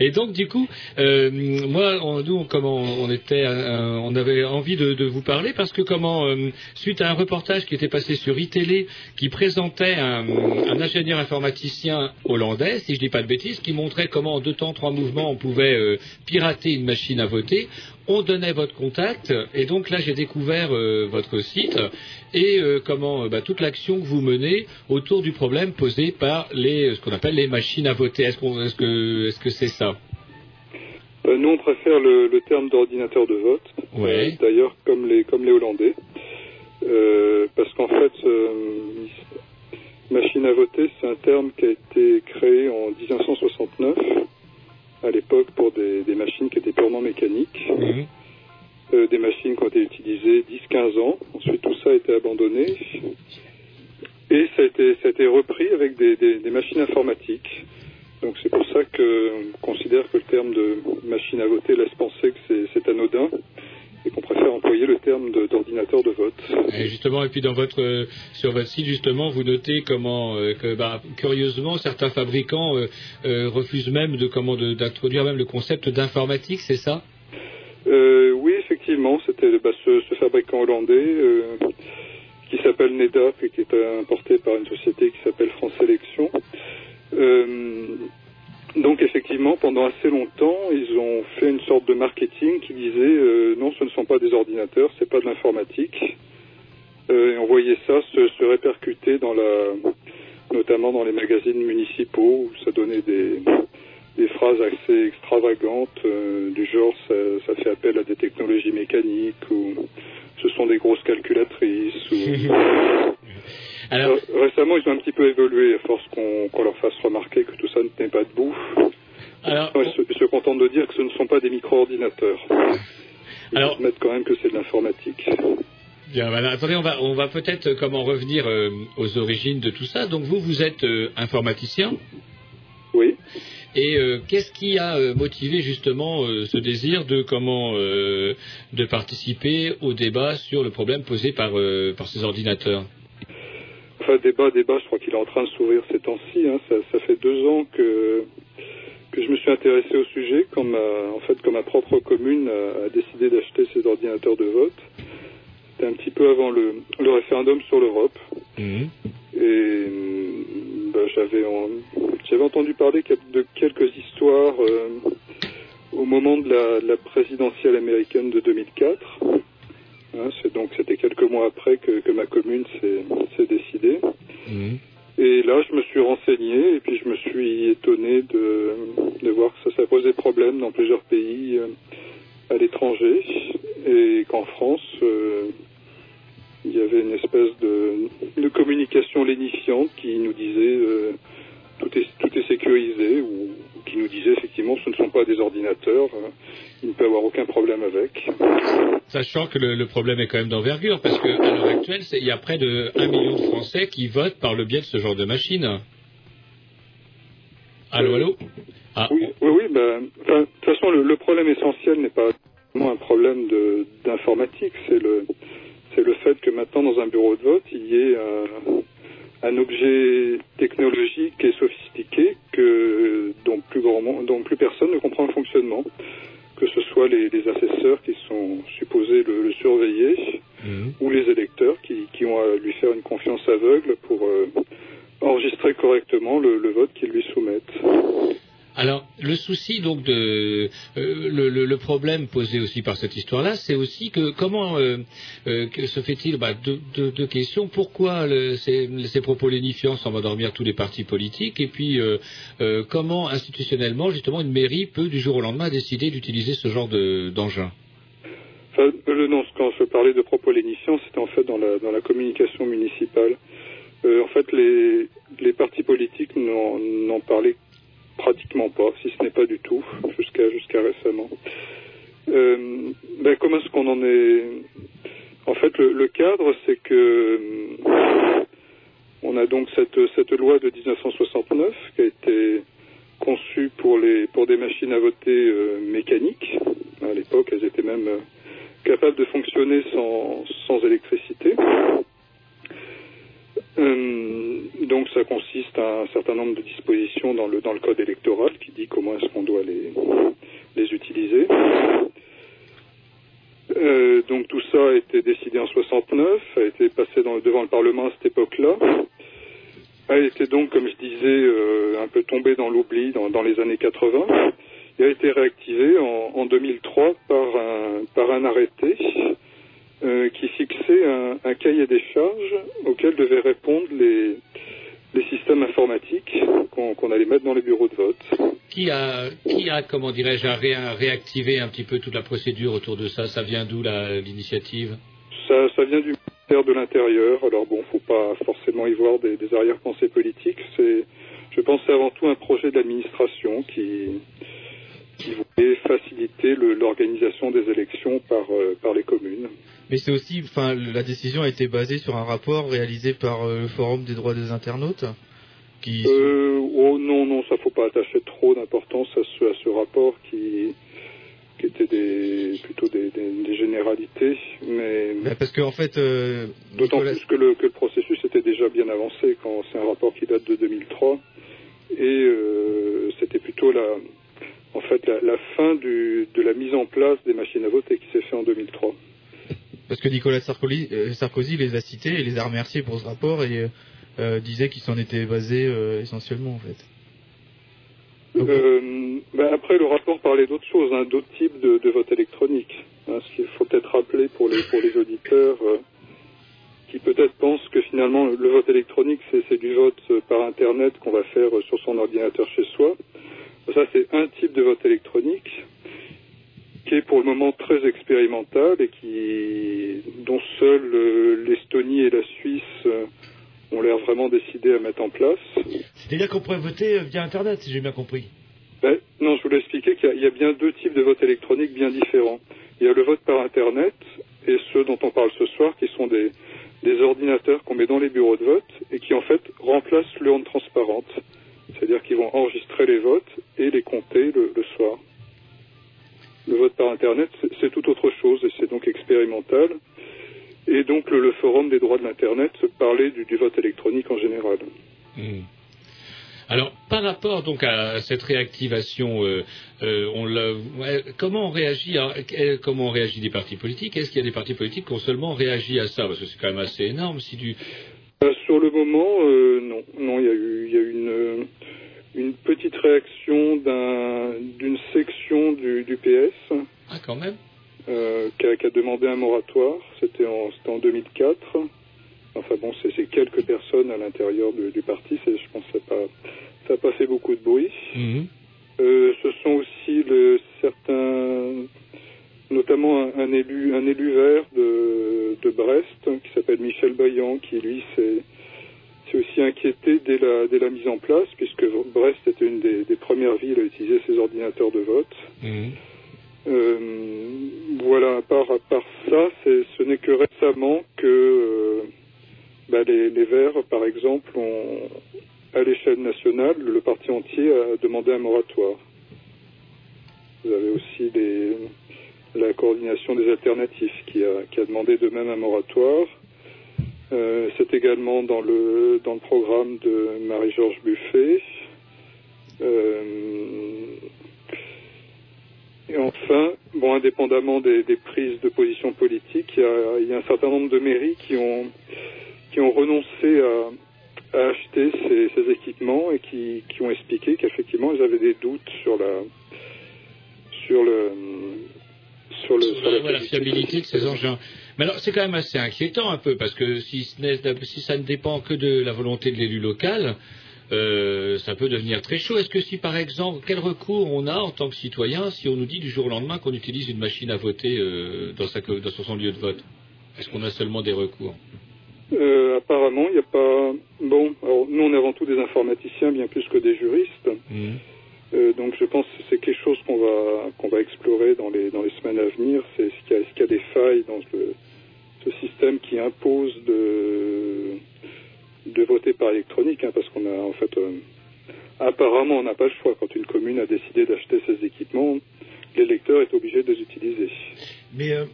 Et donc, du coup, euh, moi, on, nous, comment on était, on avait envie de, vous parler parce que comment, suite à un reportage qui était passé sur iTélé qui présentait un, un ingénieur informaticien hollandais, si je dis pas de bêtises, qui montrait comment en deux temps, trois mouvements, on pouvait pirater une machine à voter. On donnait votre contact et donc là j'ai découvert euh, votre site et euh, comment euh, bah, toute l'action que vous menez autour du problème posé par les ce qu'on appelle les machines à voter. Est-ce qu'on est-ce que est-ce que c'est ça? Euh, nous, on préfère le, le terme d'ordinateur de vote. Ouais. D'ailleurs, comme les, comme les Hollandais. Parce qu'en fait, machine à voter, c'est un terme qui a été créé en 1969, à l'époque pour des, des machines qui étaient purement mécaniques. Mhm. Euh, des machines qui ont été utilisées 10-15 ans. Ensuite, tout ça a été abandonné. Et ça a été, ça a été repris avec des, des- des machines informatiques. Donc c'est pour ça qu'on considère que le terme de machine à voter laisse penser que c'est anodin et qu'on préfère employer le terme d'ordinateur de, vote. Et justement, et puis dans votre, euh, sur votre site, justement, vous notez comment, euh, que, bah, curieusement, certains fabricants euh, refusent même de comment d'introduire même le concept d'informatique, c'est ça? Oui, effectivement, c'était bah, ce, ce fabricant hollandais qui s'appelle NEDA et qui est importé par une société qui s'appelle France Sélection. Euh, donc effectivement, pendant assez longtemps, ils ont fait une sorte de marketing qui disait euh, non, ce ne sont pas des ordinateurs, c'est pas de l'informatique. Euh, et on voyait ça se, se répercuter dans la, notamment dans les magazines municipaux où ça donnait des, des phrases assez extravagantes euh, du genre ça, ça fait appel à des technologies mécaniques ou ce sont des grosses calculatrices. Ou... Alors, Euh, récemment, ils ont un petit peu évolué à force qu'on leur fasse remarquer que tout ça ne tenait pas debout. Alors, Ils se, ils se contentent de dire que ce ne sont pas des micro-ordinateurs. Ils Alors- admettent quand même que c'est de l'informatique. Bien, voilà. Attendez, on va, on va peut-être euh, comment revenir euh, aux origines de tout ça. Donc vous, vous êtes euh, informaticien. Et euh, qu'est-ce qui a euh, motivé justement euh, ce désir de comment euh, de participer au débat sur le problème posé par par ces ordinateurs? Enfin, débat, débat, je crois qu'il est en train de s'ouvrir ces temps-ci. hein. Ça, ça fait deux ans que, que je me suis intéressé au sujet, quand ma, en fait, quand ma propre commune a, a décidé d'acheter ses ordinateurs de vote. C'était un petit peu avant le, le référendum sur l'Europe. Mhm. Et hum, ben, j'avais en- j'avais entendu parler de quelques histoires euh, au moment de la, de la présidentielle américaine de 2004. Hein, c'est donc c'était quelques mois après que, que ma commune s'est s'est décidée. Mhm. Et là, je me suis renseigné et puis je me suis étonné de, de voir que ça, ça posait problème dans plusieurs pays euh, à l'étranger et qu'en France, euh, il y avait une espèce de, de communication lénifiante qui nous disait euh, tout, est, tout est sécurisé ou qui nous disait effectivement ce ne sont pas des ordinateurs, euh, il ne peut y avoir aucun problème avec. Sachant que le, le problème est quand même d'envergure, parce qu'à l'heure actuelle, il y a près de 1 million de Français qui votent par le biais de ce genre de machine. Allô, allô? Ah, Oui, oui, oui, ben, de toute façon, le, le problème essentiel n'est pas un problème d'informatique, c'est le, c'est le fait que maintenant, dans un bureau de vote, il y ait un, un objet technologique et sophistiqué que, dont, plus grand, monde- dont plus personne ne comprend le fonctionnement. Que ce soit les, les assesseurs qui sont supposés le, le surveiller, Mhm. ou les électeurs qui, qui ont à lui faire une confiance aveugle pour euh, enregistrer correctement le, le vote qu'ils lui soumettent. Alors, le souci donc de euh, le, le- problème posé aussi par cette histoire-là, c'est aussi que comment euh, euh, se fait-il bah, deux, questions. Pourquoi le- ces, ces propos lénifiants semblent endormir tous les partis politiques? Et puis, comment institutionnellement, justement, une mairie peut du jour au lendemain décider d'utiliser ce genre de- d'engin? Le- non, quand je parlais de propos lénifiants, c'était en fait dans la, communication municipale. En fait, les, les partis politiques n'en parlaient pratiquement pas, si ce n'est pas du tout, jusqu'à jusqu'à récemment. Euh, ben, comment est-ce qu'on en est? En fait, le, cadre, c'est que euh, on a donc cette, cette loi de 1969 qui a été conçue pour les pour des machines à voter euh, mécaniques. À l'époque, elles étaient même capables de fonctionner sans, sans électricité. Euh, donc ça consiste à un certain nombre de dispositions dans le, dans le code électoral qui dit comment est-ce qu'on doit les, les utiliser. Euh, donc tout ça a été décidé en 69, a été passé devant le Parlement à cette époque-là, a été donc, comme je disais, euh, un peu tombé dans l'oubli dans, dans les années 80, et a été réactivé en, en 2003 par un, par un arrêté euh, qui fixait un, un cahier des charges auquel devaient répondre les, les systèmes informatiques qu'on allait mettre dans les bureaux de vote. Qui a, qui a, comment dirais-je, ré- réactivé un petit peu toute la procédure autour de ça? Ça vient d'où l'initiative? Ça, ça vient du ministère de l'Intérieur. Alors bon, faut pas forcément y voir des, des arrière-pensées politiques. C'est, je pense, que c'est avant tout un projet de l'administration qui, voulait faciliter l'organisation des élections par, euh, par les communes. Mais c'est aussi, enfin, la décision a été basée sur un rapport réalisé par euh, le Forum des droits des internautes, qui Euh, oh non, non, ça faut pas attacher trop d'importance à ce, à ce rapport qui, qui était des, plutôt des, des- des généralités, mais Bah, parce qu'en fait, euh, d'autant Nicolas- plus que le, que le processus était déjà bien avancé quand c'est un rapport qui date de 2003 et euh, c'était plutôt la, en fait, la, la fin du, de la mise en place des machines à voter qui s'est fait en 2003. parce que Nicolas Sarkozy, euh, Sarkozy les a cités et les a remerciés pour ce rapport et euh, disait qu'il s'en était basé euh, essentiellement en fait. Euh, ben après, le rapport parlait d'autres choses, hein, d'autres types de, de vote électronique. Hein, ce qu'il faut peut-être rappeler pour les, pour les auditeurs euh, qui peut-être pensent que finalement le vote électronique, c'est du vote euh, par Internet qu'on va faire euh, sur son ordinateur chez soi. Ça, c'est un type de vote électronique qui est pour le moment très expérimental et qui, dont seuls euh, l'Estonie et la Suisse euh, ont l'air vraiment décidés à mettre en place. C'est-à-dire qu'on pourrait voter euh, via Internet, si j'ai bien compris. Ben, non, je voulais expliquer qu'il y, a- il y a bien deux types de vote électronique bien différents. Il y a le vote par Internet et ceux dont on parle ce soir, qui sont des, des ordinateurs qu'on met dans les bureaux de vote et qui en fait remplacent l'urne transparente. C'est-à-dire qu'ils vont enregistrer les votes et les compter le, soir. Le vote par Internet, c'est- tout autre chose et c'est donc expérimental. Et donc le, forum des droits de l'Internet parlait du, du vote électronique en général. Hmm. Alors, par rapport donc à cette réactivation, euh, euh, comment on réagit euh, Comment on réagit des partis politiques? Est-ce qu'il y a des partis politiques qui ont seulement réagi à ça? Parce que c'est quand même assez énorme. Si Euh, sur le moment, euh, non. Non, il y a eu, y a eu une, euh, une petite réaction d'un- d'une section du, du PS ah quand même. euh, qui, a, qui a demandé un moratoire. C'était en, c'était en 2004. Enfin bon, c'est quelques personnes à l'intérieur du, du parti. Je pense que ça n'a pas, pas fait beaucoup de bruit. Mhm. Euh, ce sont aussi le, certains, notamment un, un élu, un élu vert de, de Brest qui s'appelle Michel Baillan, qui lui s'est aussi inquiété dès la, dès la mise en place, puisque Brest était une des, des premières villes à utiliser ces ordinateurs de vote. Mhm. Euh, voilà, à part, à part ça, c'est- ce n'est que récemment que euh, bah, les, les Verts, par exemple, ont, à l'échelle nationale, le parti entier a demandé un moratoire. Vous avez aussi les- la coordination des alternatifs qui a, demandé de même un moratoire. Euh, c'est également dans le, programme de Marie-Georges Buffet. Euh, et enfin, bon, indépendamment des, prises de position politique, il y, a, un certain nombre de mairies qui ont, renoncé à, acheter ces, équipements et qui, ont expliqué qu'effectivement ils avaient des doutes sur le sur le Sur la fiabilité de ces engins. Mais alors, c'est quand même assez inquiétant un peu, parce que si, ça ne dépend que de la volonté de l'élu local, euh, ça peut devenir très chaud. Est-ce que si par exemple, quel recours on a en tant que citoyen si on nous dit du jour au lendemain qu'on utilise une machine à voter euh, dans, sa, co- dans son lieu de vote? Est-ce qu'on a seulement des recours? Euh, apparemment, il n'y a pas. Bon, alors nous, on est avant tout des informaticiens, bien plus que des juristes. Euh, donc, je pense que c'est quelque chose qu'on va qu'on va explorer dans les dans les semaines à venir. C'est est-ce qu'il y, est-ce qu'il y a des failles dans le- ce système qui impose de de voter par électronique, hein, parce qu'on a en fait euh, apparemment on n'a pas le choix quand une commune a décidé d'acheter ses équipements, l'électeur est obligé de les utiliser. Euh,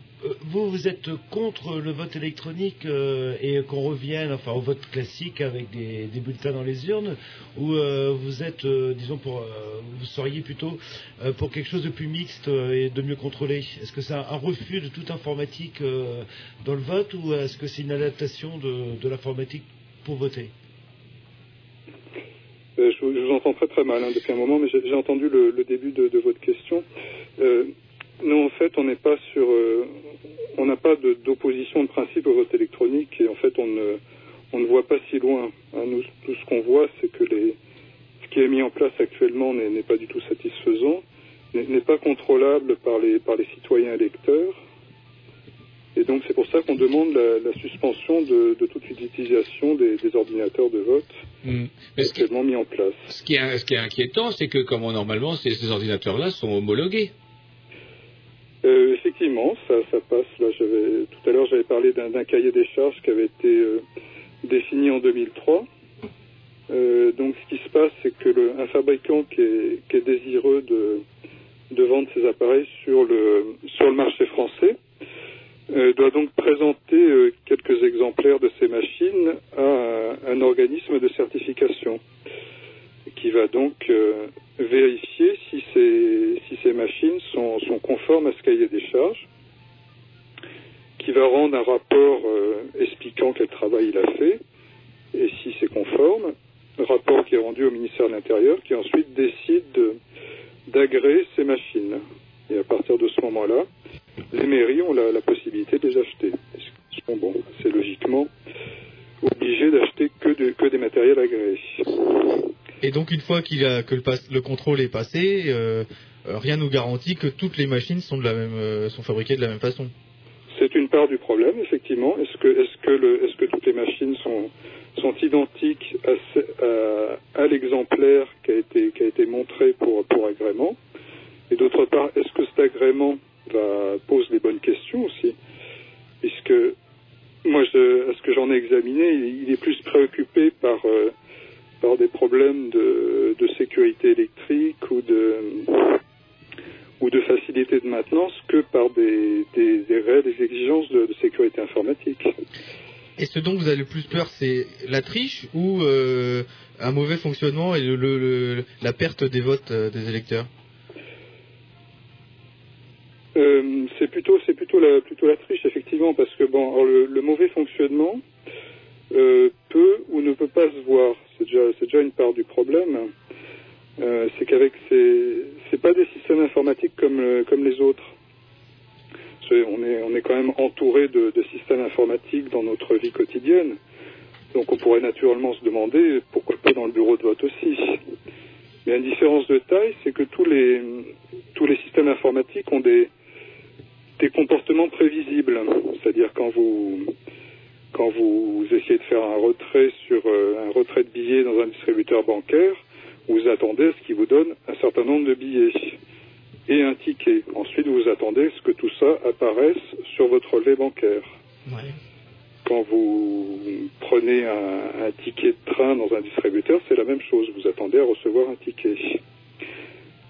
vous, vous êtes contre le vote électronique euh, et qu'on revienne enfin, au vote classique avec des, bulletins dans les urnes Ou euh, vous êtes, euh, disons, pour, euh, vous seriez plutôt euh, pour quelque chose de plus mixte euh, et de mieux contrôlé? Est-ce que c'est un, refus de toute informatique euh, dans le vote ou est-ce que c'est une adaptation de, l'informatique pour voter? Euh, je, vous- entends très très mal hein, depuis un moment, mais j'ai entendu le, début de, votre question. Euh, fait, on n'est pas sur, euh, on n'a pas d'opposition de, principe au vote électronique et en fait, on ne, on ne voit pas si loin. hein. Nous, tout ce qu'on voit, c'est que les, ce qui est mis en place actuellement n'est pas du tout satisfaisant, n'est pas contrôlable par les, par les citoyens électeurs. Et donc, c'est pour ça qu'on demande la, la suspension de, de toute utilisation des, des ordinateurs de vote Hmm. Mais ce qui, actuellement mis en place. ce qui est, ce qui est inquiétant, c'est que comment normalement ces, ces ordinateurs-là sont homologués. Euh, effectivement, ça, ça passe. Là, j'avais tout à l'heure, j'avais parlé d'un cahier des charges qui avait été euh, défini en 2003. Euh, donc, ce qui se passe, c'est que le, un fabricant qui est, désireux de, vendre ses appareils sur le sur le marché français euh, doit donc présenter quelques exemplaires de ces machines à un organisme de certification qui va donc euh, vérifier si ces, machines sont, conformes à ce cahier des charges, qui va rendre un rapport euh, expliquant quel travail il a fait, et si c'est conforme, rapport qui est rendu au ministère de l'Intérieur, qui ensuite décide de- d'agréer ces machines. Et à partir de ce moment-là, les mairies ont la, possibilité de les acheter. C'est logiquement obligés d'acheter que des matériels agréés. Et donc une fois que le, contrôle est passé, euh, euh, rien nous garantit que toutes les machines euh, sont fabriquées de la même façon. C'est une part du problème, effectivement. Est-ce que, toutes les machines sont, identiques à, l'exemplaire qui a été, montré pour, agrément? Et d'autre part, est-ce que cet agrément va, pose les bonnes questions aussi? Puisque moi, à ce que j'en ai examiné, il, est plus préoccupé par, par des problèmes de, de sécurité électrique ou de ou de facilité de maintenance que par des, des, des réelles exigences de, de sécurité informatique. Et ce dont vous avez le plus peur, c'est la triche ou euh, un mauvais fonctionnement et le, le- le- la perte des votes euh, des électeurs? Euh, c'est plutôt c'est plutôt la plutôt la triche effectivement parce que bon alors le mauvais fonctionnement euh, peut ou ne peut pas se voir. C'est déjà une part du problème. Euh, c'est qu'avec ces c'est pas des systèmes informatiques comme euh, les autres. On est on est quand même entouré de, de systèmes informatiques dans notre vie quotidienne. Donc on pourrait naturellement se demander pourquoi pas dans le bureau de vote aussi. Mais une différence de taille c'est que tous les tous les systèmes informatiques ont des des comportements prévisibles. C'est-à-dire quand vous quand vous essayez de faire un retrait sur euh, un retrait de billets dans un distributeur bancaire, vous attendez à ce qu'il vous donne un certain nombre de billets et un ticket. Ensuite, vous attendez à ce que tout ça apparaisse sur votre relevé bancaire. Quand vous prenez un, un ticket de train dans un distributeur, c'est la même chose. Vous attendez à recevoir un ticket.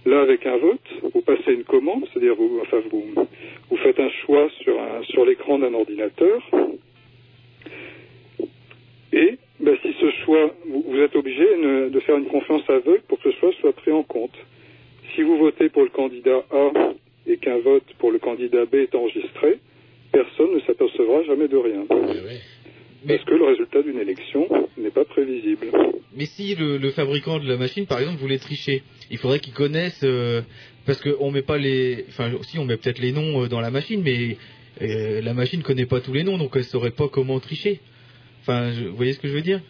Là, avec un vote, vous passez une commande, c'est-à-dire vous, enfin, vous, vous faites un choix sur, un- sur l'écran d'un ordinateur. Et ben, si ce choix, vous, vous êtes obligé ne- de faire une confiance aveugle pour que ce choix soit pris en compte. Si vous votez pour le candidat A et qu'un vote pour le candidat B est enregistré, personne ne s'apercevra jamais de rien. Parce que le résultat d'une élection n'est pas prévisible. Mais si le, le fabricant de la machine, par exemple, voulait tricher, il faudrait qu'il connaisse, euh, parce qu'on met pas les, enfin, si on met peut-être les noms euh, dans la machine, mais euh, la machine connaît pas tous les noms, donc elle saurait pas comment tricher. Enfin, je- vous voyez ce que je veux dire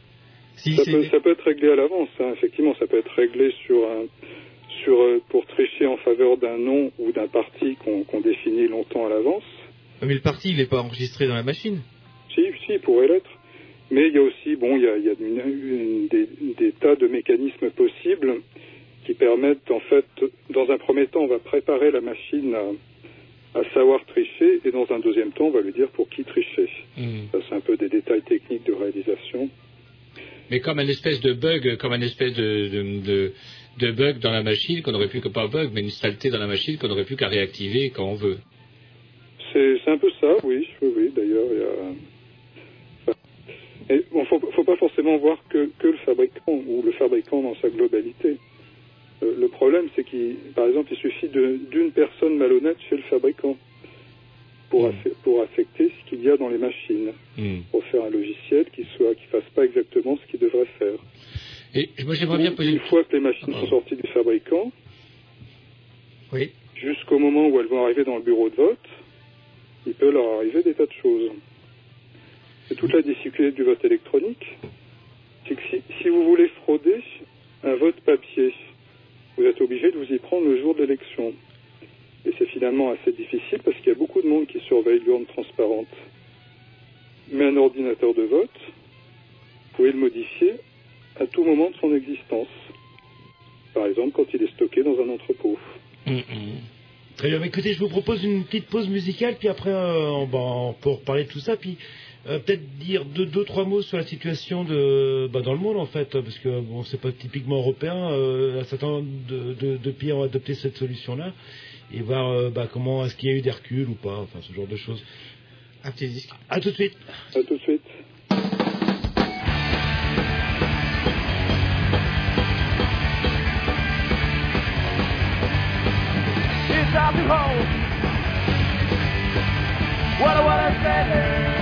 Si ça, peut, ça peut être réglé à l'avance, hein, effectivement, ça peut être réglé sur un, sur, euh, pour tricher en faveur d'un nom ou d'un parti qu'on définit longtemps à l'avance. Mais le parti, il n'est pas enregistré dans la machine. Si, si, il pourrait l'être. Mais il y a aussi, bon, il y a, il y a une- une- des, des tas de mécanismes possibles qui permettent, en fait, dans un premier temps, on va préparer la machine à, à savoir tricher, et dans un deuxième temps, on va lui dire pour qui tricher. Hmm. Ça, c'est un peu des détails techniques de réalisation. Mais comme un espèce de bug, comme un espèce de, de, de, de bug dans la machine qu'on aurait pu que pas bug, mais une saleté dans la machine qu'on aurait pu qu'à réactiver quand on veut. C'est un peu ça, oui, oui, oui. D'ailleurs, il y a. Et bon, faut, faut pas forcément voir que, que le fabricant ou le fabricant dans sa globalité. Euh, le problème, c'est qu'il, par exemple, il suffit d'une personne malhonnête chez le fabricant pour, affe- pour affecter ce qu'il y a dans les machines, Hmm. pour faire un logiciel qui soit, qui fasse pas exactement ce qu'il devrait faire. Et moi, j'aimerais bien poser Une fois que les machines sont sorties du fabricant, Oui. jusqu'au moment où elles vont arriver dans le bureau de vote, il peut leur arriver des tas de choses. C'est toute la difficulté du vote électronique. C'est que si, si vous voulez frauder un vote papier, vous êtes obligé de vous y prendre le jour de l'élection. Et c'est finalement assez difficile parce qu'il y a beaucoup de monde qui surveille l'urne transparente. Mais un ordinateur de vote, vous pouvez le modifier à tout moment de son existence. Par exemple, quand il est stocké dans un entrepôt. Très bien, mais écoutez, je vous propose une petite pause musicale, puis après euh, on, de tout ça, puis euh, peut-être dire deux, deux, trois mots sur la situation de, bah, dans le monde en fait, parce que bon, c'est pas typiquement européen. Euh, un certain nombre de, de, de pays ont adopté cette solution-là, et voir euh, bah, comment est-ce qu'il y a eu des reculs ou pas, enfin ce genre de choses. Disque. À tout de suite. À tout de suite. What I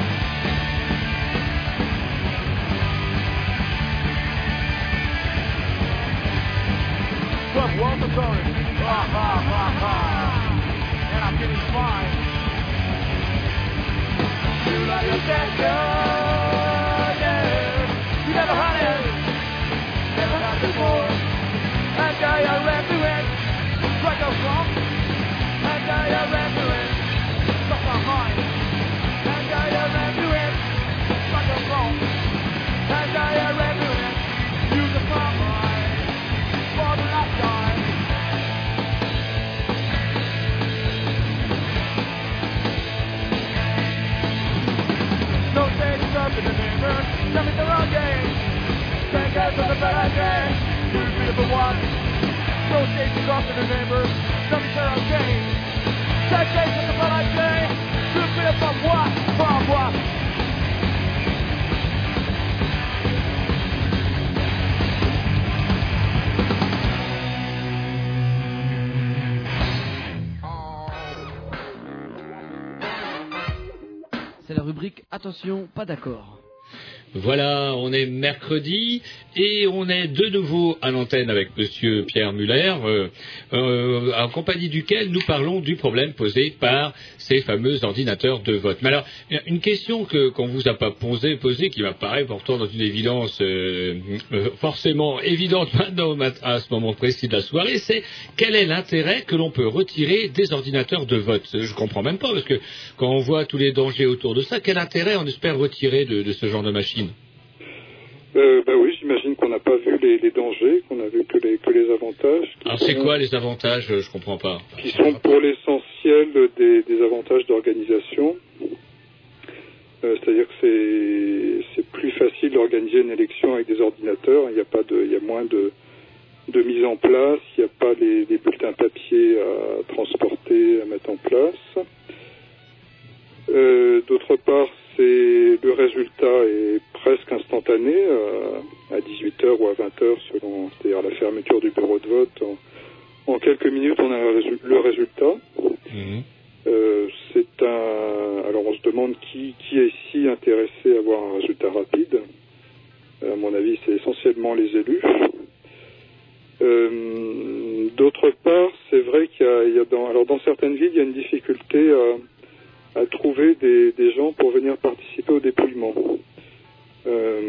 What's the story? Ha ha ha ha. And I'm getting fine. You like a dead up in the neighbors. tell me the wrong game. Thank God for the bad day. You're a beautiful one. Throw stations off in the neighbors. tell me the wrong game. Thank God for the bad day. You're beautiful one. Bomb one. Rubrique Attention, pas d'accord. Voilà, on est mercredi et on est de nouveau à l'antenne avec Monsieur Pierre Muller, euh, euh, en compagnie duquel nous parlons du problème posé par ces fameux ordinateurs de vote. Mais alors, une question que qu'on vous a pas posée, posée qui m'apparaît pourtant dans une évidence euh, forcément évidente maintenant à ce moment précis de la soirée, c'est quel est l'intérêt que l'on peut retirer des ordinateurs de vote? Je comprends même pas parce que quand on voit tous les dangers autour de ça, quel intérêt on espère retirer de ce genre de machine? Euh, bah oui, j'imagine qu'on n'a pas vu les, les dangers, qu'on a vu que les, que les avantages. Alors c'est quoi les avantages Je comprends pas. Qui sont pour l'essentiel des, des avantages d'organisation. Euh, C'est-à-dire que c'est plus facile d'organiser une élection avec des ordinateurs. Il y a pas de, il y a moins de, de mise en place. Il n'y a pas les, les bulletins papier à transporter, à mettre en place. Euh, D'autre part, c'est le résultat est presque instantané euh, à 18h ou à 20h selon, c'est-à-dire la fermeture du bureau de vote. En, en quelques minutes, on a le résu- le résultat. Mhm. Euh, c'est un. Alors, on se demande qui, qui est ici intéressé à avoir un résultat rapide. À mon avis, c'est essentiellement les élus. Euh, D'autre part, c'est vrai qu'il y a, il y a dans, alors dans certaines villes, il y a une difficulté à, à trouver des, des gens pour venir participer au dépouillement. Euh,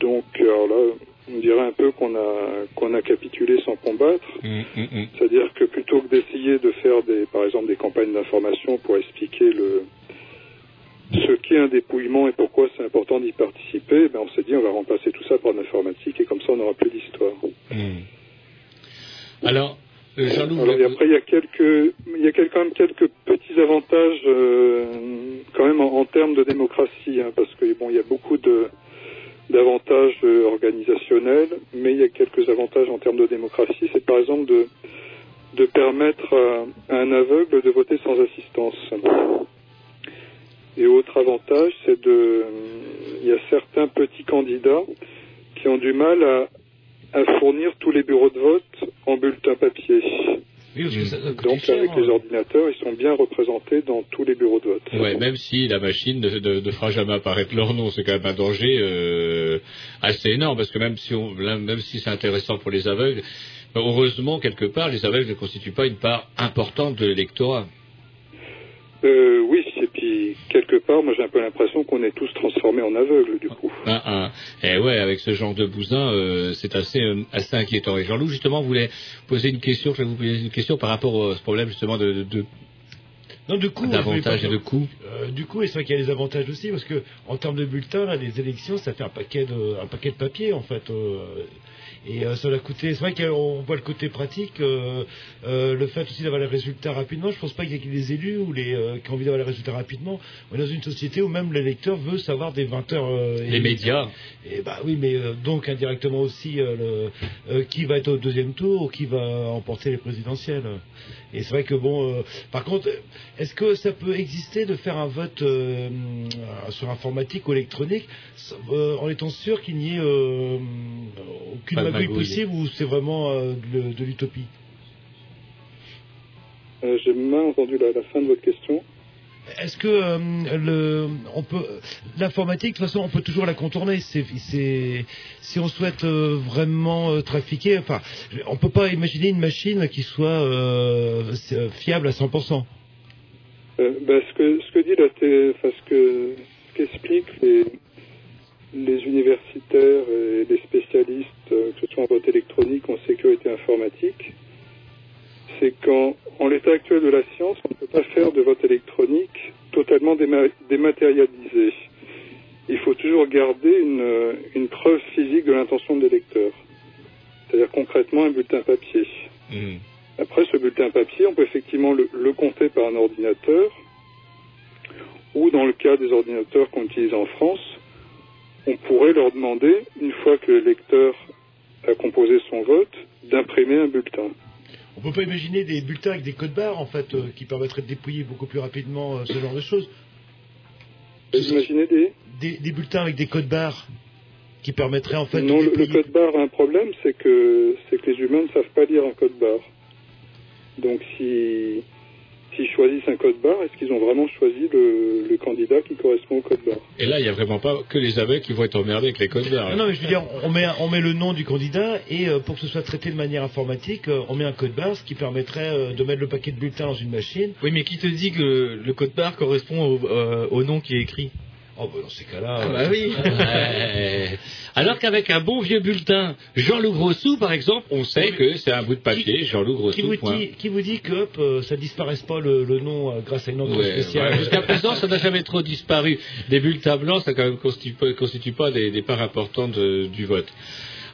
donc, alors là, on dirait un peu qu'on a qu'on a capitulé sans combattre. Mhm, mhm. C'est-à-dire que plutôt que d'essayer de faire des, par exemple des campagnes d'information pour expliquer le, ce qu'est un dépouillement et pourquoi c'est important d'y participer, ben on s'est dit on va remplacer tout ça par l'informatique et comme ça on n'aura plus d'histoire. Alors, euh, Alors et après il y a quelques, il y a quel- quand même quelques petits avantages euh, quand même en, en termes de démocratie, hein, parce que bon il y a beaucoup de d'avantages euh, organisationnels, mais il y a quelques avantages en termes de démocratie. C'est par exemple de de permettre à, à un aveugle de voter sans assistance. Et autre avantage, c'est de, il y a certains petits candidats qui ont du mal à, à fournir tous les bureaux de vote en bulletin papier. Oui, Donc avec hein. les ordinateurs, ils sont bien représentés dans tous les bureaux de vote. Ouais, même si la machine ne, ne- ne fera jamais apparaître leur nom, c'est quand même un danger euh, assez énorme, parce que même si, on, même si c'est intéressant pour les aveugles, heureusement, quelque part, les aveugles ne constituent pas une part importante de l'électorat. Euh, oui, et puis quelque part, moi j'ai un peu l'impression qu'on est tous transformés en aveugles du coup. Ah, ah. Et ouais, avec ce genre de bousin, euh, c'est assez, euh, assez inquiétant. Et Jean-Loup, justement, voulait poser une question, je vais vous poser une question par rapport à ce problème, justement, de, de- de- Non, du coup, d'avantages et de coûts. Euh, du coup, et c'est vrai qu'il y a des avantages aussi, parce que en termes de bulletins, là, les élections, ça fait un paquet de, un paquet de papier, en fait. euh, et euh, ça va coûter. C'est vrai qu'on voit le côté pratique, euh, euh, le fait aussi d'avoir les résultats rapidement. Je pense pas qu'il y ait des élus ou les euh, qui ont envie d'avoir les résultats rapidement. On est dans une société où même l'électeur veut savoir des 20 heures. euh, Les et- médias. Et bah oui, mais donc indirectement aussi le, qui va être au deuxième tour ou qui va emporter les présidentielles. Et c'est vrai que bon, par contre, est-ce que ça peut exister de faire un vote sur informatique ou électronique en étant sûr qu'il n'y ait aucune Magouille. possible ou c'est vraiment euh, de, de l'utopie? Euh, j'ai mal entendu la, la fin de votre question. Est-ce que euh, le, on peut l'informatique de toute façon on peut toujours la contourner. C'est, c'est si on souhaite euh, vraiment euh, trafiquer. Enfin, on peut pas imaginer une machine qui soit fiable à 100%. Euh, bah, ce que ce que dit la enfin, ce que ce qu'expliquent les les universitaires et les spécialistes, euh, que ce soit en vote électronique ou en sécurité informatique, c'est qu'en en l'état actuel de la science, on ne peut pas faire de vote électronique totalement déma- dématérialisé. Il faut toujours garder une, euh, une preuve physique de l'intention de l'électeur. C'est-à-dire concrètement un bulletin papier. Mhm. Après, ce bulletin papier, on peut effectivement le, le compter par un ordinateur, ou dans le cas des ordinateurs qu'on utilise en France, on pourrait leur demander, une fois que l'électeur a composé son vote, d'imprimer un bulletin. On peut pas imaginer des bulletins avec des codes barres en fait euh, qui permettraient de dépouiller beaucoup plus rapidement euh, ce genre de choses. Vous imaginez des... Des, des bulletins avec des codes barres qui permettraient en fait. de Non, le, le dépouiller- code barre a un problème, c'est que, c'est que les humains ne savent pas lire un code barre. Donc si, s'ils choisissent un code barre, est-ce qu'ils ont vraiment choisi le, le candidat qui correspond au code barre Et là, il n'y a vraiment pas que les aveugles qui vont être emmerdés avec les codes barres. Non, non, mais je veux dire, on met, on met le nom du candidat et euh, pour que ce soit traité de manière informatique, euh, on met un code barre, ce qui permettrait euh, de mettre le paquet de bulletins dans une machine. Oui, mais qui te dit que le code barre correspond au, euh, au nom qui est écrit? Oh, bah, dans ces cas-là. Ah euh, bah oui. Ouais. Alors qu'avec un bon vieux bulletin, Jean-Loup Grossou, par exemple, on sait que c'est un bout de papier, Jean-Loup Qui vous, Grossou. point. dit, qui vous dit que hop, euh, ça disparaisse pas le, le nom euh, grâce à une encre Ouais, spéciale ouais. Jusqu'à présent, ça n'a jamais trop disparu. Des bulletins blancs, ça quand même constitue pas, constitue pas des, des parts importantes de- du vote.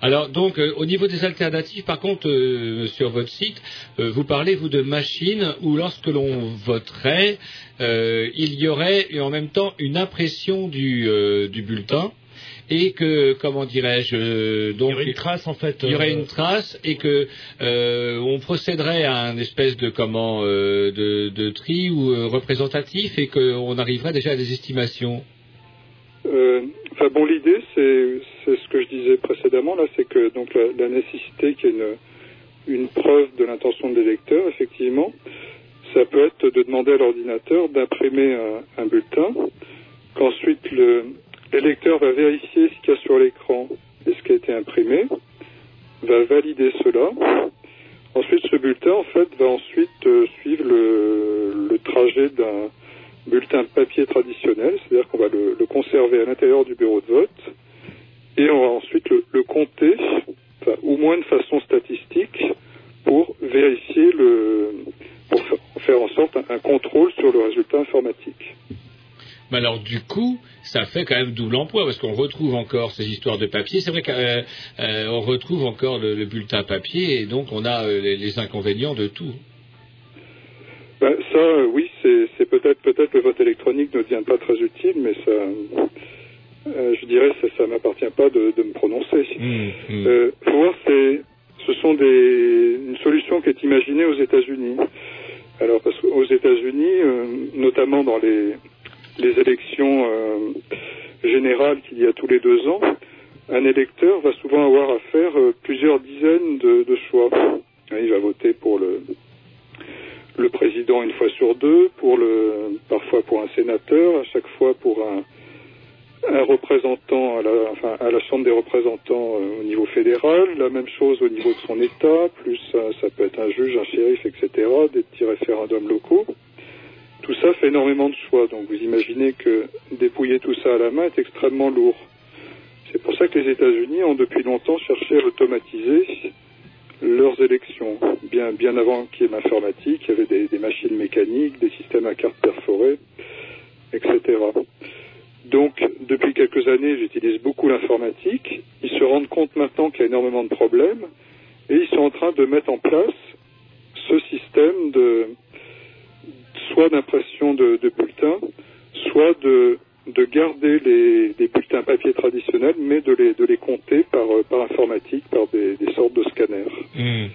Alors donc, euh, au niveau des alternatives, par contre, euh, sur votre site, euh, vous parlez vous de machines où lorsque l'on voterait, euh, il y aurait et en même temps une impression du, euh, du bulletin et que comment dirais-je euh, donc Il y aurait une trace en fait. il y aurait une trace et que euh, on procéderait à un espèce de comment euh, de, de tri ou euh, représentatif et qu'on arriverait déjà à des estimations. Euh, Enfin bon, l'idée, c'est c'est ce que je disais précédemment là, c'est que donc la, la nécessité qu'il y ait une, une preuve de l'intention de l'électeur, effectivement, ça peut être de demander à l'ordinateur d'imprimer un, bulletin, qu'ensuite le- l'électeur va vérifier ce qu'il y a sur l'écran et ce qui a été imprimé, va valider cela. Ensuite, ce bulletin, en fait, va ensuite euh, suivre le, trajet d'un bulletin papier traditionnel, c'est-à-dire qu'on va le, le conserver à l'intérieur du bureau de vote et on va ensuite le, le compter, enfin, au moins de façon statistique, pour vérifier le, pour fa- faire en sorte un, un contrôle sur le résultat informatique. Mais alors du coup, ça fait quand même double emploi parce qu'on retrouve encore ces histoires de papier. C'est vrai qu'on retrouve encore le, le bulletin papier et donc on a euh, les, les inconvénients de tout. Ben, ça, euh, oui, c'est peut-être peut-être le vote électronique ne devient pas très utile, mais ça, euh, je dirais, ça, ça m'appartient pas de, de me prononcer. Euh, faut voir, c'est, ce sont des, une solution qui est imaginée aux États-Unis. Alors, parce qu'aux États-Unis, euh, notamment dans les, élections euh, générales qu'il y a tous les deux ans, un électeur va souvent avoir à faire euh, plusieurs dizaines de, de choix. Hein, Il va voter pour le, le président une fois sur deux, pour le, parfois pour un sénateur, à chaque fois pour un, un représentant à la, enfin, à la Chambre des représentants euh, au niveau fédéral, la même chose au niveau de son État, plus euh, ça peut être un juge, un shérif, etc., des petits référendums locaux. Tout ça fait énormément de choix, donc vous imaginez que dépouiller tout ça à la main est extrêmement lourd. C'est pour ça que les États-Unis ont depuis longtemps cherché à automatiser leurs élections. Bien, bien avant qu'il y ait l'informatique, il y avait des, des machines mécaniques, des systèmes à cartes perforées, etc. Donc, depuis quelques années, j'utilise beaucoup l'informatique. Ils se rendent compte maintenant qu'il y a énormément de problèmes et ils sont en train de mettre en place ce système de soit d'impression de, bulletins, soit de, de garder les, bulletins papier traditionnels, mais de les, de les compter par, euh, par informatique, par des, sortes de scanners.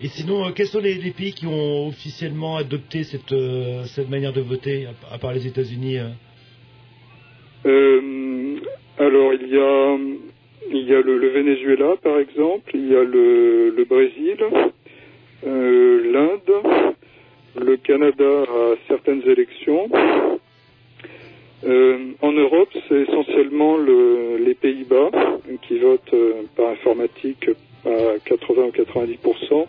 Et sinon, euh, quels sont les, les pays qui ont officiellement adopté cette, euh, cette manière de voter, à, part les États-Unis alors, il y a, il y a le, Venezuela, par exemple, il y a le, Brésil, euh, l'Inde, le Canada à certaines élections. Euh, en Europe, c'est essentiellement le- les Pays-Bas qui votent euh, par informatique à 80 ou 90%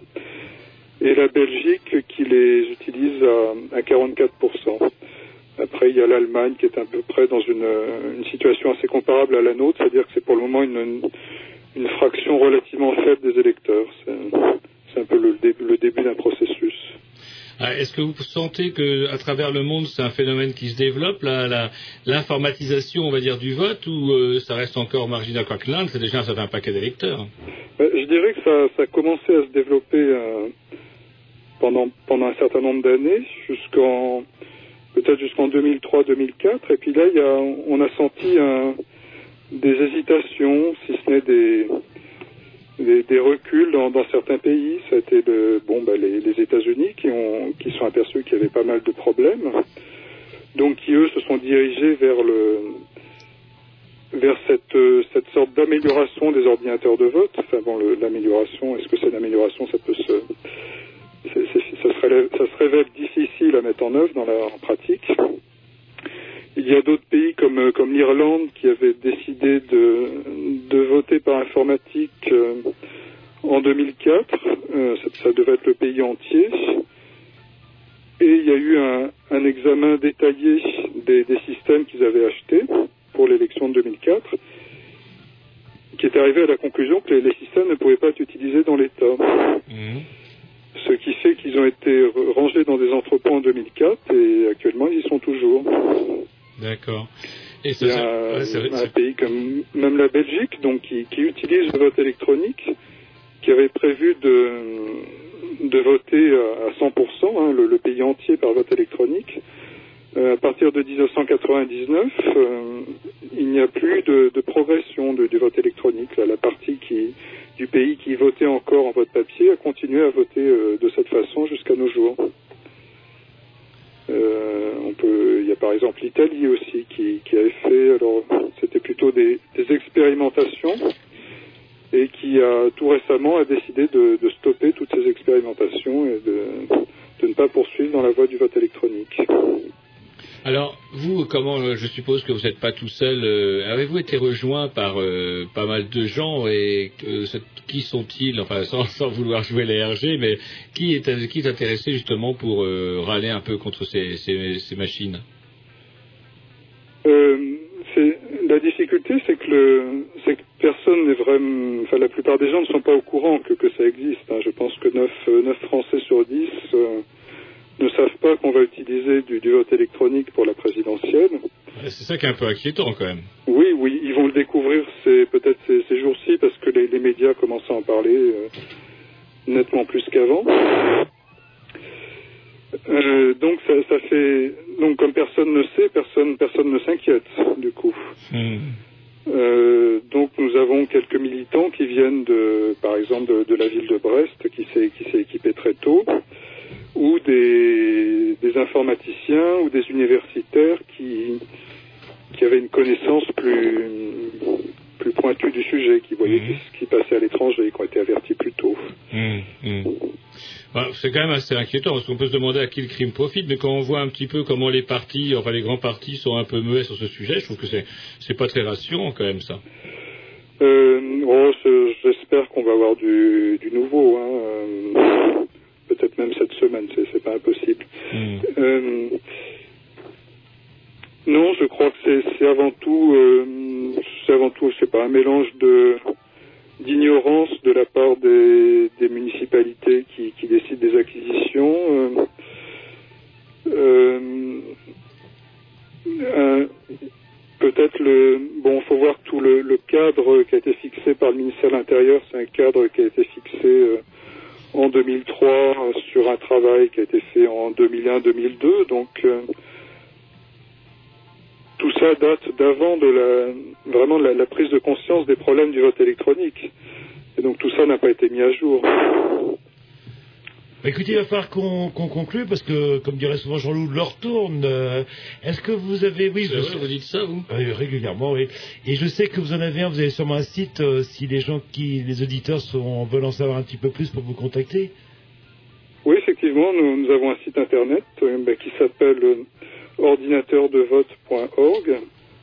et la Belgique qui les utilise à, à 44 après, il y a l'Allemagne qui est à peu près dans une, euh, une situation assez comparable à la nôtre, c'est-à-dire que c'est pour le moment une, fraction relativement faible des électeurs. C'est un peu le début, le début d'un processus. Ah, Est-ce que vous sentez que à travers le monde c'est un phénomène qui se développe, l'informatisation, on va dire, du vote, ou euh, ça reste encore marginal? Quoique l'Inde, c'est déjà un certain paquet d'électeurs. Euh, Je dirais que ça, ça a commencé à se développer euh, pendant, pendant un certain nombre d'années, jusqu'en peut-être jusqu'en 2003-2004, et puis là, il y a, on a senti un- des hésitations, si ce n'est des, des, reculs dans, certains pays. Ça a été bon, bah, les, les États-Unis qui ont qui sont aperçus qu'il y avait pas mal de problèmes, donc qui eux se sont dirigés vers le vers cette, euh, cette sorte d'amélioration des ordinateurs de vote. Enfin bon, l'amélioration, est-ce que c'est une amélioration? Ça peut se, ça, se révèle, difficile à mettre en œuvre dans la pratique. Il y a d'autres pays comme, euh, comme l'Irlande qui avaient décidé de, de voter par informatique euh, en 2004. Euh, ça, ça devait être le pays entier. Et il y a eu un, examen détaillé des, des systèmes qu'ils avaient achetés pour l'élection de 2004, qui est arrivé à la conclusion que les, les systèmes ne pouvaient pas être utilisés dans l'État. Ce qui fait qu'ils ont été rangés dans des entrepôts en 2004 et actuellement ils y sont toujours. D'accord. Et Il y ça, a ouais, c'est vrai- un pays comme même la Belgique, donc qui, qui utilise le vote électronique, qui avait prévu de, de voter à à 100%, hein, le, le pays entier par vote électronique. Euh, à partir de 1999, euh, il n'y a plus de, de progression du vote électronique. Là, la partie qui, du pays qui votait encore en vote papier a continué à voter euh, de cette façon jusqu'à nos jours. Euh, on peut, il y a par exemple l'Italie aussi qui, avait fait, alors c'était plutôt des, expérimentations. et qui a tout récemment a décidé de, stopper toutes ces expérimentations et de ne pas poursuivre dans la voie du vote électronique. Alors, vous, comment, euh, je suppose que vous n'êtes pas tout seul, euh, avez-vous été rejoint par euh, pas mal de gens et qui sont-ils, enfin sans, sans vouloir jouer les RG, mais qui est, qui est intéressé justement pour râler un peu contre ces, machines? La difficulté, c'est que, que personne n'est vraiment, enfin la plupart des gens ne sont pas au courant que, ça existe. hein. Je pense que 9, Français sur 10 euh, ne savent pas qu'on va utiliser du, du vote électronique pour la présidentielle. C'est ça qui est un peu inquiétant quand même. Oui, oui, ils vont le découvrir peut-être ces, ces jours-ci parce que les, les médias commencent à en parler euh, nettement plus qu'avant. Euh, donc ça, ça fait donc comme personne ne sait, personne personne ne s'inquiète du coup. Euh, donc nous avons quelques militants qui viennent de, par exemple, de, de la ville de Brest, qui s'est qui s'est équipé très tôt, ou des, des informaticiens ou des universitaires qui qui avaient une connaissance plus plus pointue du sujet, qui voyaient ce qui passait à l'étranger, qui ont été avertis plus tôt. Hum, hum. Bah, c'est quand même assez inquiétant parce qu'on peut se demander à qui le crime profite, mais quand on voit un petit peu comment les partis, enfin les grands partis sont un peu muets sur ce sujet, je trouve que c'est c'est pas très rassurant quand même ça. Euh, oh, je- j'espère qu'on va avoir du, du nouveau. Hein, Peut-être même cette semaine, c'est pas impossible. Euh, non, je crois que c'est- avant tout, euh, c'est avant tout, je sais pas, un mélange de d'ignorance de la part des, des municipalités qui, qui décident des acquisitions. euh, euh, Peut-être le bon, faut voir tout le, le cadre qui a été fixé par le ministère de l'Intérieur. C'est un cadre qui a été fixé euh, en 2003 euh, sur un travail qui a été fait en 2001-2002. Donc euh, tout ça date d'avant de la vraiment de la, la prise de conscience des problèmes du vote électronique. Et donc tout ça n'a pas été mis à jour. Bah, écoutez, il va falloir qu'on qu'on conclue parce que, comme dirait souvent Jean-Loup, l'heure tourne. Euh, Est-ce que vous avez, oui, je vrai, vous dites ça vous? Oui, régulièrement, oui. Et je sais que vous en avez un, vous avez sûrement un site, euh, si les gens qui, les auditeurs sont, veulent en savoir un petit peu plus pour vous contacter. Oui, effectivement, nous, nous avons un site internet euh, bah, qui s'appelle euh, ordinateurdevote.org.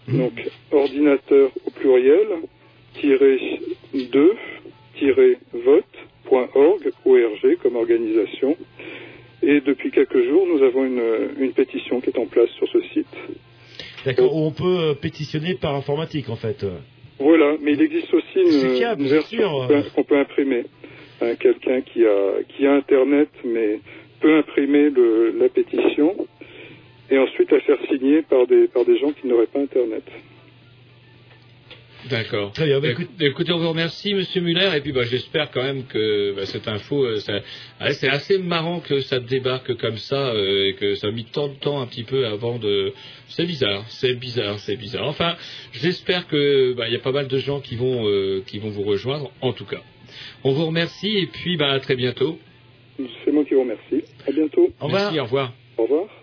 Donc, ordinateur au pluriel, tiré 2, tiré vote.org, ORG comme organisation. Et depuis quelques jours, nous avons une, une pétition qui est en place sur ce site. D'accord, où on peut euh, pétitionner par informatique, en fait. Voilà, mais il existe aussi une, fiable, une version qu'on peut, imprimer. Hein, Quelqu'un qui a, qui a Internet, mais peut imprimer le, la pétition et ensuite la faire signer par des, par des gens qui n'auraient pas Internet. D'accord. Très bien, bah, Écoute- écoutez, on vous remercie, Monsieur Muller, et puis bah, j'espère quand même que bah, cette info, euh, ça- ouais, c'est assez marrant que ça débarque comme ça, euh, et que ça a mis tant de temps un petit peu avant de. C'est bizarre, c'est bizarre, c'est bizarre. Enfin, j'espère que bah, il y a pas mal de gens qui vont euh, qui vont vous rejoindre, en tout cas. On vous remercie, et puis bah, à très bientôt. C'est moi qui vous remercie. À bientôt. Au revoir. Merci, au revoir. Au revoir.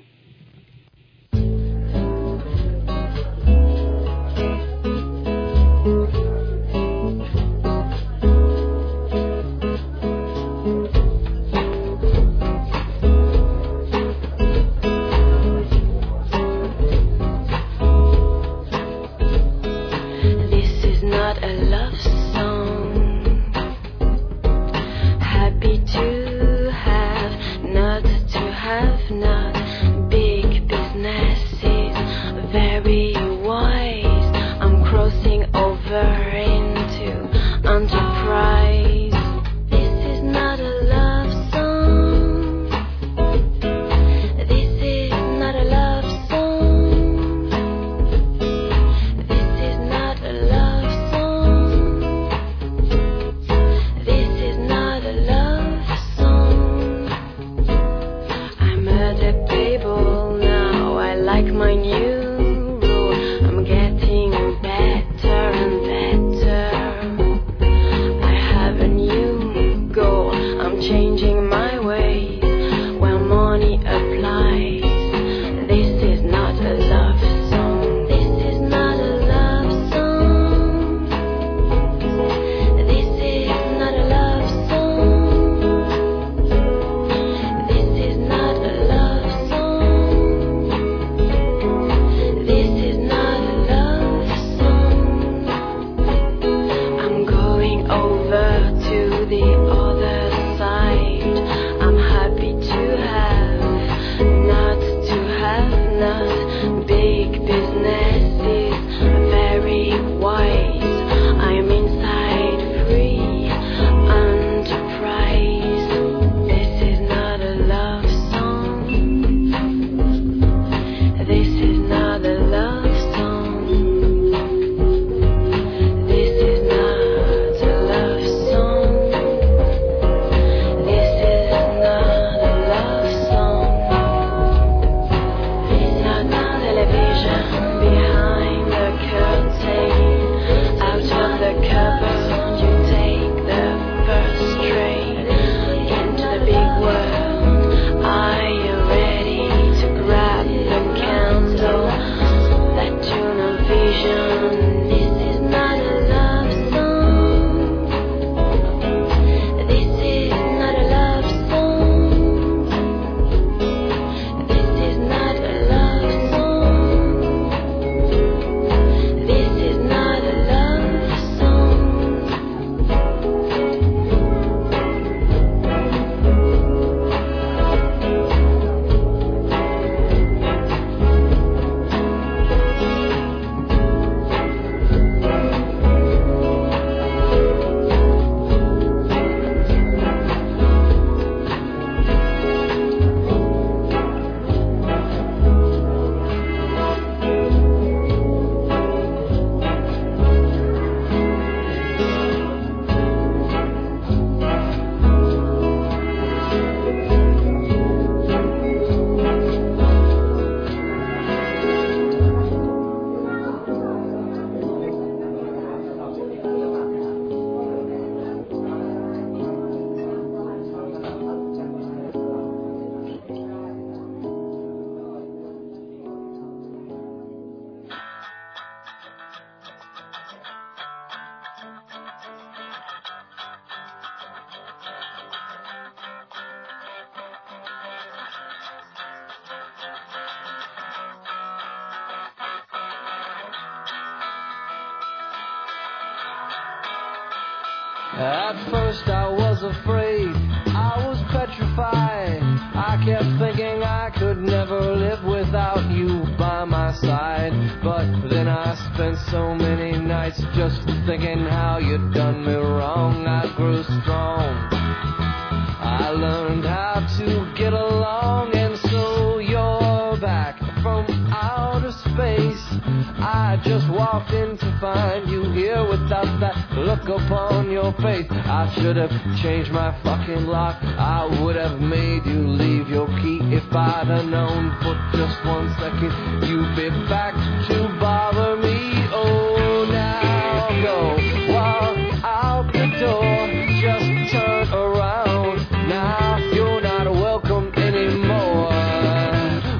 Should have changed my fucking lock. I would have made you leave your key if I'd have known for just one second you'd be back to bother me. Oh, now go walk out the door. Just turn around. Now you're not welcome anymore.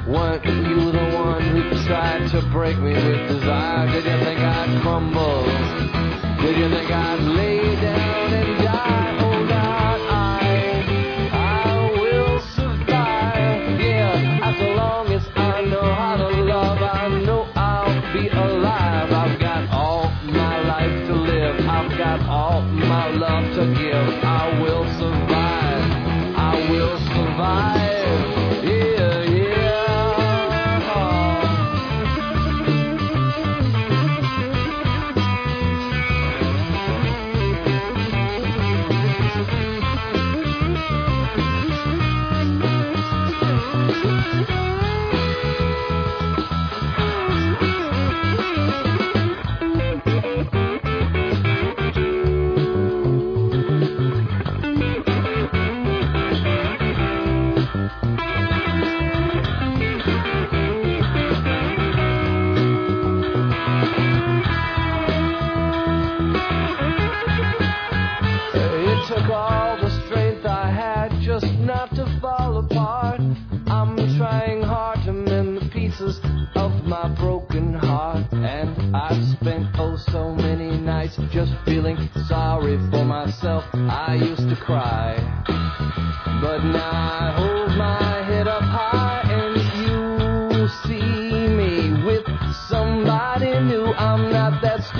Weren't you the one who tried to break me with desire? Did you think I'd crumble? Did you think I'd lay down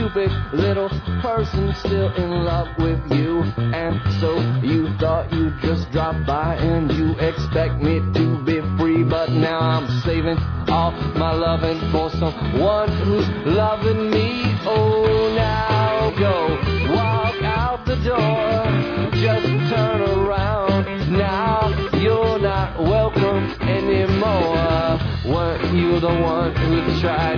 stupid little person still in love with you. And so you thought you'd just drop by and you expect me to be free. But now I'm saving all my loving for someone who's loving me. Oh, now go walk out the door. Just turn around. Now you're not welcome anymore. Weren't you the one who tried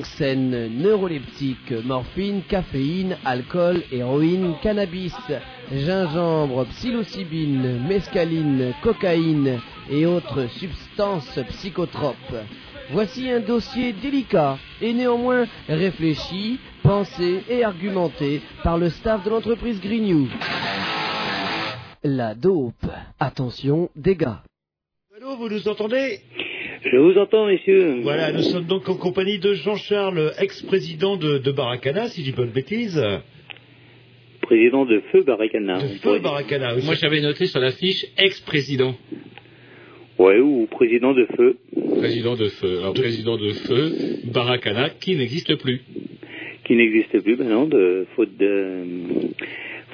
Tranxène, neuroleptique, morphine, caféine, alcool, héroïne, cannabis, gingembre, psilocybine, mescaline, cocaïne et autres substances psychotropes. Voici un dossier délicat et néanmoins réfléchi, pensé et argumenté par le staff de l'entreprise Grignou. La dope. Attention, dégâts. Allô, vous nous entendez? Je vous entends, messieurs. Voilà, nous sommes donc en compagnie de Jean-Charles, ex-président de, de Baracana, si je dis pas de bêtises. Président de Feu Baracana. De Feu Baracana. Moi, j'avais noté sur la fiche ex-président. Ouais, ou président de Feu. Président de Feu. Alors, président de Feu, Baracana, qui n'existe plus. Qui n'existe plus, maintenant, de faute de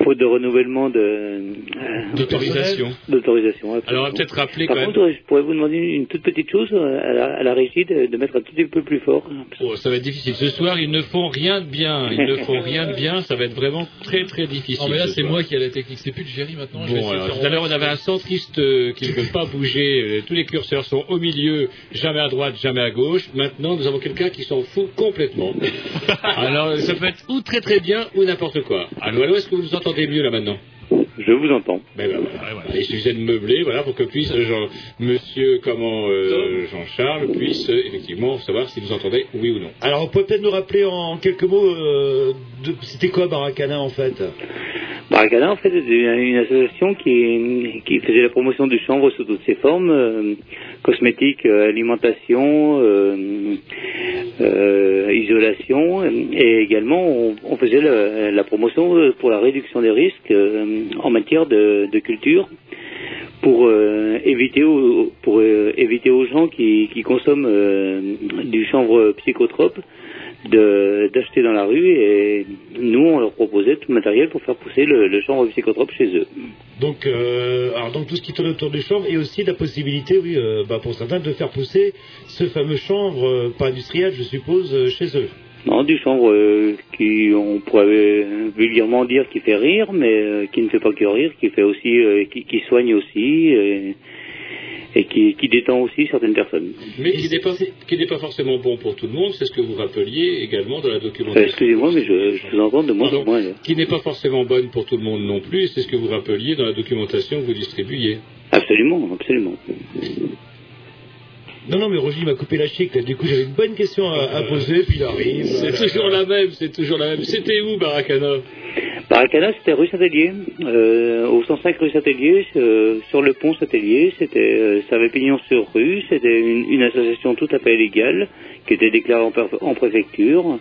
faute de renouvellement de euh, D'autorisation. D'autorisation. absolument. Alors, on va peut-être rappeler Par quand même. contre, je pourrais vous demander une toute petite chose euh, à la, à la régie de, de mettre un tout petit peu plus fort. Oh, ça va être difficile. Ce soir, ils ne font rien de bien. Ils ne font rien de bien. Ça va être vraiment très, très difficile. Non, mais là, ce c'est soir. moi qui ai la technique. C'est plus le Jerry maintenant. je vais Bon, de alors, tout à l'heure, on avait un centriste euh, qui ne veut pas bouger. Tous les curseurs sont au milieu, jamais à droite, jamais à gauche. Maintenant, nous avons quelqu'un qui s'en fout complètement. alors, ça peut être ou très très bien ou n'importe quoi. Allô, allô, est-ce que vous nous entendez? Mieux là maintenant Je vous entends. ben, ben, voilà, voilà. Il suffisait de meubler, voilà, pour que puisse euh, Jean, Monsieur, comment euh, Jean-Charles puisse euh, effectivement savoir s'il nous entendait, oui ou non. Alors, vous pouvez peut-être nous rappeler en quelques mots, euh, de- c'était quoi Baracana en fait? Baracana, en fait, c'est une association qui, qui faisait la promotion du chanvre sous toutes ses formes, euh, cosmétiques, euh, alimentation, euh, euh, isolation, et également on, on faisait la, la promotion pour la réduction des risques euh, en matière de, culture pour euh, éviter aux, pour euh, gens qui, consomment euh, du chanvre psychotrope de- d'acheter dans la rue et nous on leur proposait tout le matériel pour faire pousser le, chanvre psychotrope chez eux. Donc, donc tout ce qui tourne autour du chanvre et aussi la possibilité, oui, bah, pour certains, de faire pousser ce fameux chanvre, pas industriel, je suppose, chez eux. Non, du chanvre euh, qui on pourrait vulgairement dire qui fait rire, mais euh, qui ne fait pas que rire, qui fait aussi euh, qui, qui soigne aussi et, et qui, qui détend aussi certaines personnes. Mais qui n'est pas, qui n'est pas forcément bon pour tout le monde, c'est ce que vous rappeliez également dans la documentation. Excusez-moi, mais je, je vous entends de moins en moins. Qui n'est pas forcément bonne pour tout le monde non plus, c'est ce que vous rappeliez dans la documentation que vous distribuiez. Absolument, absolument. Non, non, mais Roger m'a coupé la chic, là. du coup j'avais une bonne question à, à poser, puis il arrive. C'est voilà. toujours la même, c'est toujours la même. C'était où, Baracana? Baracana, c'était rue Saint-Hélier, euh, au 105 rue Saint-Hélier, euh, sur le pont Saint-Hélier. C'était, euh, ça avait pignon sur rue. C'était une, une association tout à fait légale qui était déclarée en, préfecture,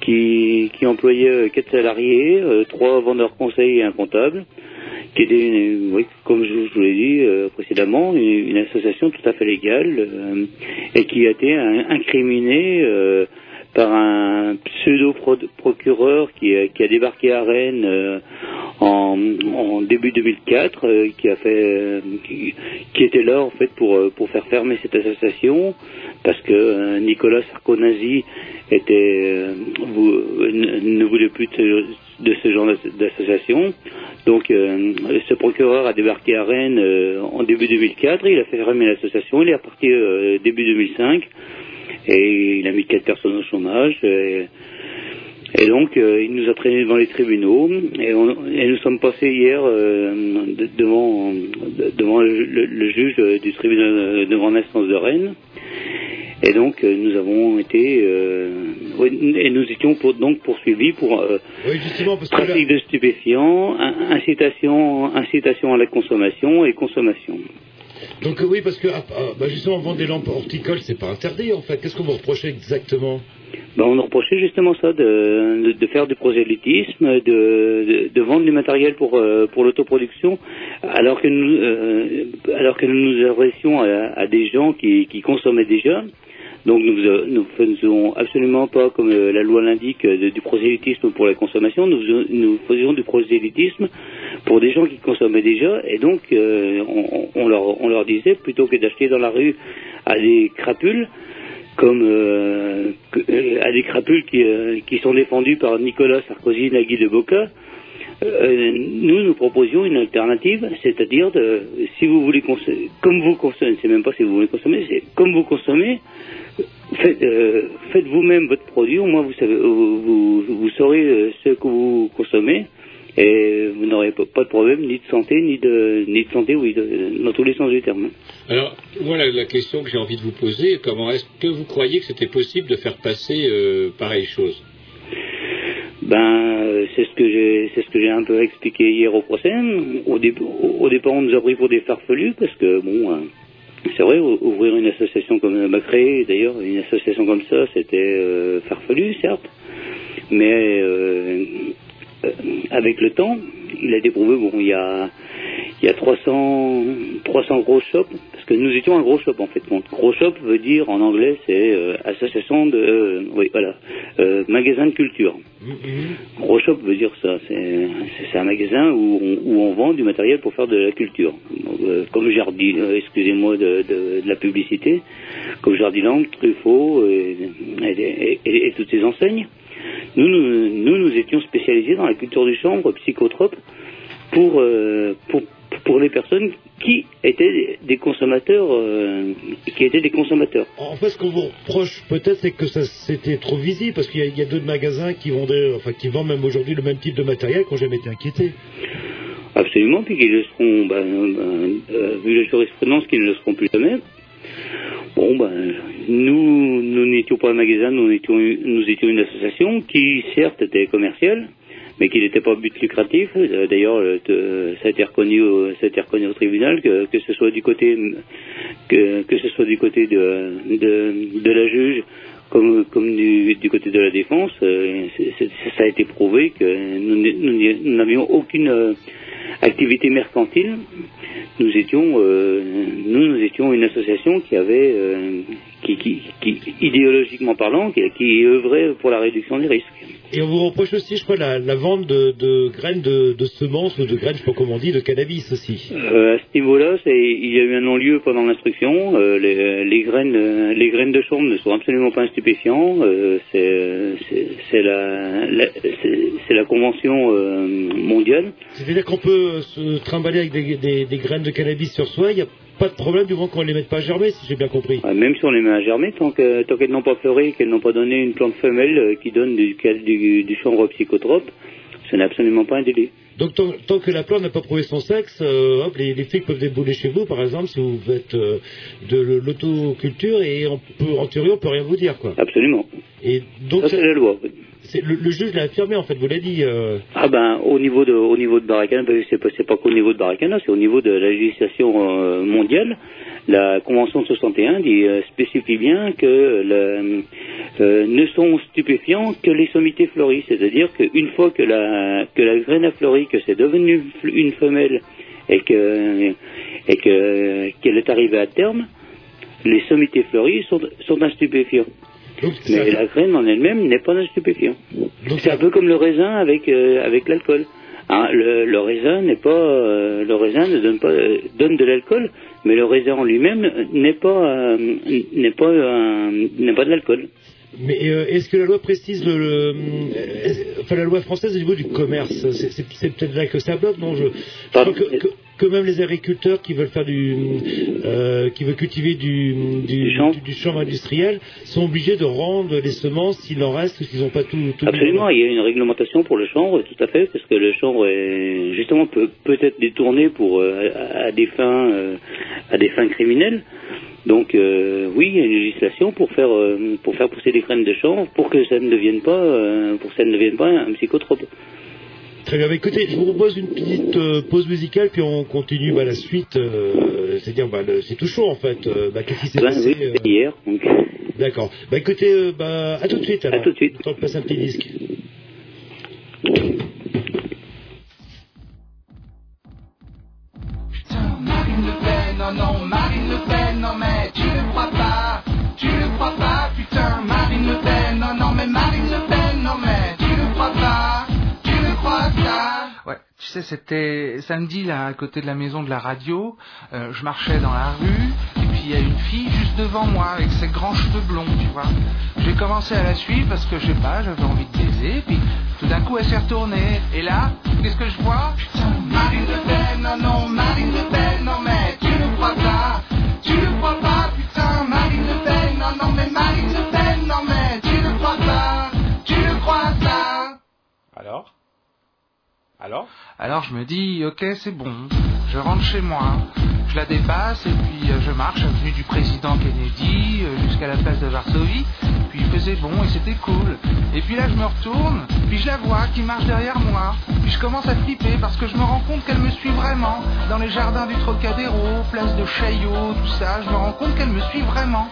qui, qui employait euh, quatre salariés, euh, trois vendeurs conseils et un comptable, qui était, une, oui, comme je, vous l'ai dit euh, précédemment, une, association tout à fait légale euh, et qui a été in- incriminée. Euh, par un pseudo-procureur qui, a- qui a débarqué à Rennes euh, en, début 2004, euh, qui a fait, euh, qui, était là en fait pour euh, pour faire fermer cette association parce que euh, Nicolas Sarkozy était euh, vou- ne, voulait plus de ce, genre d'asso- d'association. Donc euh, ce procureur a débarqué à Rennes euh, en début 2004, il a fait fermer l'association, il est reparti euh, début 2005 et il a mis quatre personnes au chômage. Et, et donc, euh, il nous a traînés devant les tribunaux et, on- et nous sommes passés hier euh, de- devant, de- devant le, le- le juge du tribunal euh, de grande instance de Rennes. Et donc, euh, nous avons été euh, et nous étions pour, donc poursuivis pour euh, Oui, justement, parce que là, trafic de stupéfiants, in- incitation, incitation à la consommation et consommation. Donc euh, oui, parce que ah, ah, bah, justement, vendre des lampes horticoles, c'est pas interdit en fait. Qu'est-ce qu'on vous reprochait exactement? Ben, on nous reprochait justement ça, de, de, faire du prosélytisme, de, de, vendre du matériel pour, euh, pour l'autoproduction, alors que nous, euh, alors que nous nous adressions à, des gens qui, qui consommaient déjà. Donc nous nous faisons absolument pas, comme la loi l'indique, du prosélytisme pour la consommation. Nous faisions du prosélytisme pour des gens qui consommaient déjà, et donc euh, on, leur, on leur disait plutôt que d'acheter dans la rue à des crapules, comme euh, euh, à des crapules qui, qui sont défendus par Nicolas Sarkozy, Nagui de Boca, nous, nous proposions une alternative, c'est-à-dire de, si vous voulez consommer, comme vous consommez, c'est même pas si vous voulez consommer, c'est comme vous consommez, faites, euh, faites vous-même votre produit, au moins vous, savez, vous, vous, saurez ce que vous consommez, et vous n'aurez pas, de problème ni de santé, ni de, ni de santé, oui, de- dans tous les sens du terme. Alors, moi, la, question que j'ai envie de vous poser, comment est-ce que vous croyez que c'était possible de faire passer euh, pareille chose? Ben, c'est ce que j'ai, c'est ce que j'ai un peu expliqué hier au procès. Au, dé- au- départ, on nous a pris pour des farfelus parce que bon, euh, c'est vrai, ou- ouvrir une association comme bah, créer d'ailleurs une association comme ça, c'était euh, farfelu, certes, mais euh, avec le temps, il a été prouvé. Bon, il y a il y a 300, 300 gros shops, parce que nous étions un gros shop en fait. Gros shop veut dire en anglais c'est euh, association de, euh, oui voilà, euh, magasin de culture. Gros shop veut dire ça, c'est un magasin où on, où on vend du matériel pour faire de la culture. Euh, comme Jardi, euh, excusez-moi de, de- de la publicité, comme Jardiland, Truffaut et, et- et- et toutes ces enseignes. Nous, nous, nous, nous étions spécialisés dans la culture du chambre, psychotrope, pour, euh, pour, pour les personnes qui étaient des consommateurs, euh, qui étaient des consommateurs. En fait, ce qu'on vous reproche peut-être, c'est que ça c'était trop visible, parce qu'il y, a- il y a d'autres magasins qui vendaient, enfin qui vendent même aujourd'hui le même type de matériel, qui n'ont jamais été inquiétés. Absolument, puis qu'ils le seront, ben, ben, euh, vu la jurisprudence, qu'ils ne le seront plus jamais. Bon, ben, nous, nous n'étions pas un magasin, nous étions, nous étions une association qui, certes, était commerciale, mais qui n'était pas but lucratif. Euh, D'ailleurs, le- te- ça a été reconnu, ça a été reconnu au tribunal que, que ce soit du côté, que, que ce soit du côté de, de, de la juge comme, comme du, du côté de la défense, euh, ça a été prouvé que nous n'avions aucune euh, activité mercantile. Nous étions, euh, nous, nous étions une association qui avait, euh, qui, qui, qui, idéologiquement parlant, qui, qui œuvrait pour la réduction des risques. Et on vous reproche aussi, je crois, la, la vente de, de graines de, de semences ou de graines, je sais pas comment on dit, de cannabis aussi. Euh, à ce niveau-là, il y a eu un non-lieu pendant l'instruction. Euh, les, les graines, les graines de chambre ne sont absolument pas un stupéfiant. Euh, c'est, la, convention euh, mondiale. C'est-à-dire qu'on peut se trimballer avec des, des- des graines de cannabis sur soi, il n'y a pas de problème du moment qu'on ne les mette pas à germer, si j'ai bien compris. Euh, Même si on les met à germer, tant, que, tant qu'elles n'ont pas fleuré, qu'elles n'ont pas donné une plante femelle euh, qui donne du, du, du chanvre psychotrope, ce n'est absolument pas un délit. Donc tant, tant que la plante n'a pas prouvé son sexe, euh, hop, les, les flics peuvent débouler chez vous, par exemple, si vous faites euh, de l'autoculture, et on peut, en théorie, on peut rien vous dire, quoi. Absolument. Et donc, Ça, c'est la loi. oui. Le, juge l'a affirmé, en fait, vous l'a dit. euh, Ah ben, au niveau de, au niveau de Baracana, parce que c'est pas, pas qu'au niveau de Baracana, c'est au niveau de la législation euh, mondiale. La Convention de 61 dit, euh, spécifie bien que ne sont stupéfiants que les sommités fleuries. C'est-à-dire qu'une fois que la, que la graine a fleuri, que c'est devenu une femelle et que, et que, qu'elle est arrivée à terme, les sommités fleuries sont, sont un stupéfiant. Mais la graine en elle-même n'est pas un stupéfiant. C'est un peu comme le raisin avec, euh, avec l'alcool. Hein, le, le raisin n'est pas, euh, le raisin ne donne pas, euh, donne de l'alcool, mais le raisin en lui-même n'est pas, n'est pas, n'est pas de l'alcool. Mais est-ce que la loi précise le, le- enfin la loi française au niveau du commerce C'est peut-être là que ça bloque, non je, je crois que, que, que même les agriculteurs qui veulent faire du, euh, qui veulent cultiver du, du, du, du chanvre industriel sont obligés de rendre les semences s'il en reste s'ils n'ont pas tout. tout Absolument, il y a une réglementation pour le chanvre, tout à fait, parce que le chanvre est justement peut peut être détourné pour euh, à, des fins euh, à des fins criminelles. Donc euh, oui, il y a une législation pour faire euh, pour faire pousser des graines de chanvre pour que ça ne devienne pas euh, pour que ça ne devienne pas un psychotrope. Très bien, écoutez, je vous propose une petite euh, pause musicale, puis on continue bah, la suite. euh, C'est-à-dire, bah, c'est tout chaud en fait. Euh, bah, Qu'est-ce qui s'est passé euh, hier. donc. D'accord. Bah écoutez, euh, bah, à tout de suite alors. À tout de suite. Le temps de passer un petit disque. Marine Le Pen, non, non, Marine Le Pen, non, mais tu ne crois pas, tu ne crois pas, tu sais, c'était samedi là à côté de la maison de la radio. euh, je marchais dans la rue et puis il y a une fille juste devant moi avec ses grands cheveux blonds, tu vois. J'ai commencé à la suivre parce que je sais pas, j'avais envie de baiser, puis tout d'un coup elle s'est retournée. Et là, qu'est-ce que je vois? Marine non, non, Marine Le non mais Alors? Alors je me dis, ok, c'est bon, je rentre chez moi, la dépasse et puis euh, je marche avenue du président Kennedy euh, jusqu'à la place de Varsovie. Puis il faisait bon et c'était cool. Et puis là je me retourne, puis je la vois qui marche derrière moi. Puis je commence à flipper parce que je me rends compte qu'elle me suit vraiment. Dans les jardins du Trocadéro, place de Chaillot, tout ça, je me rends compte qu'elle me suit vraiment.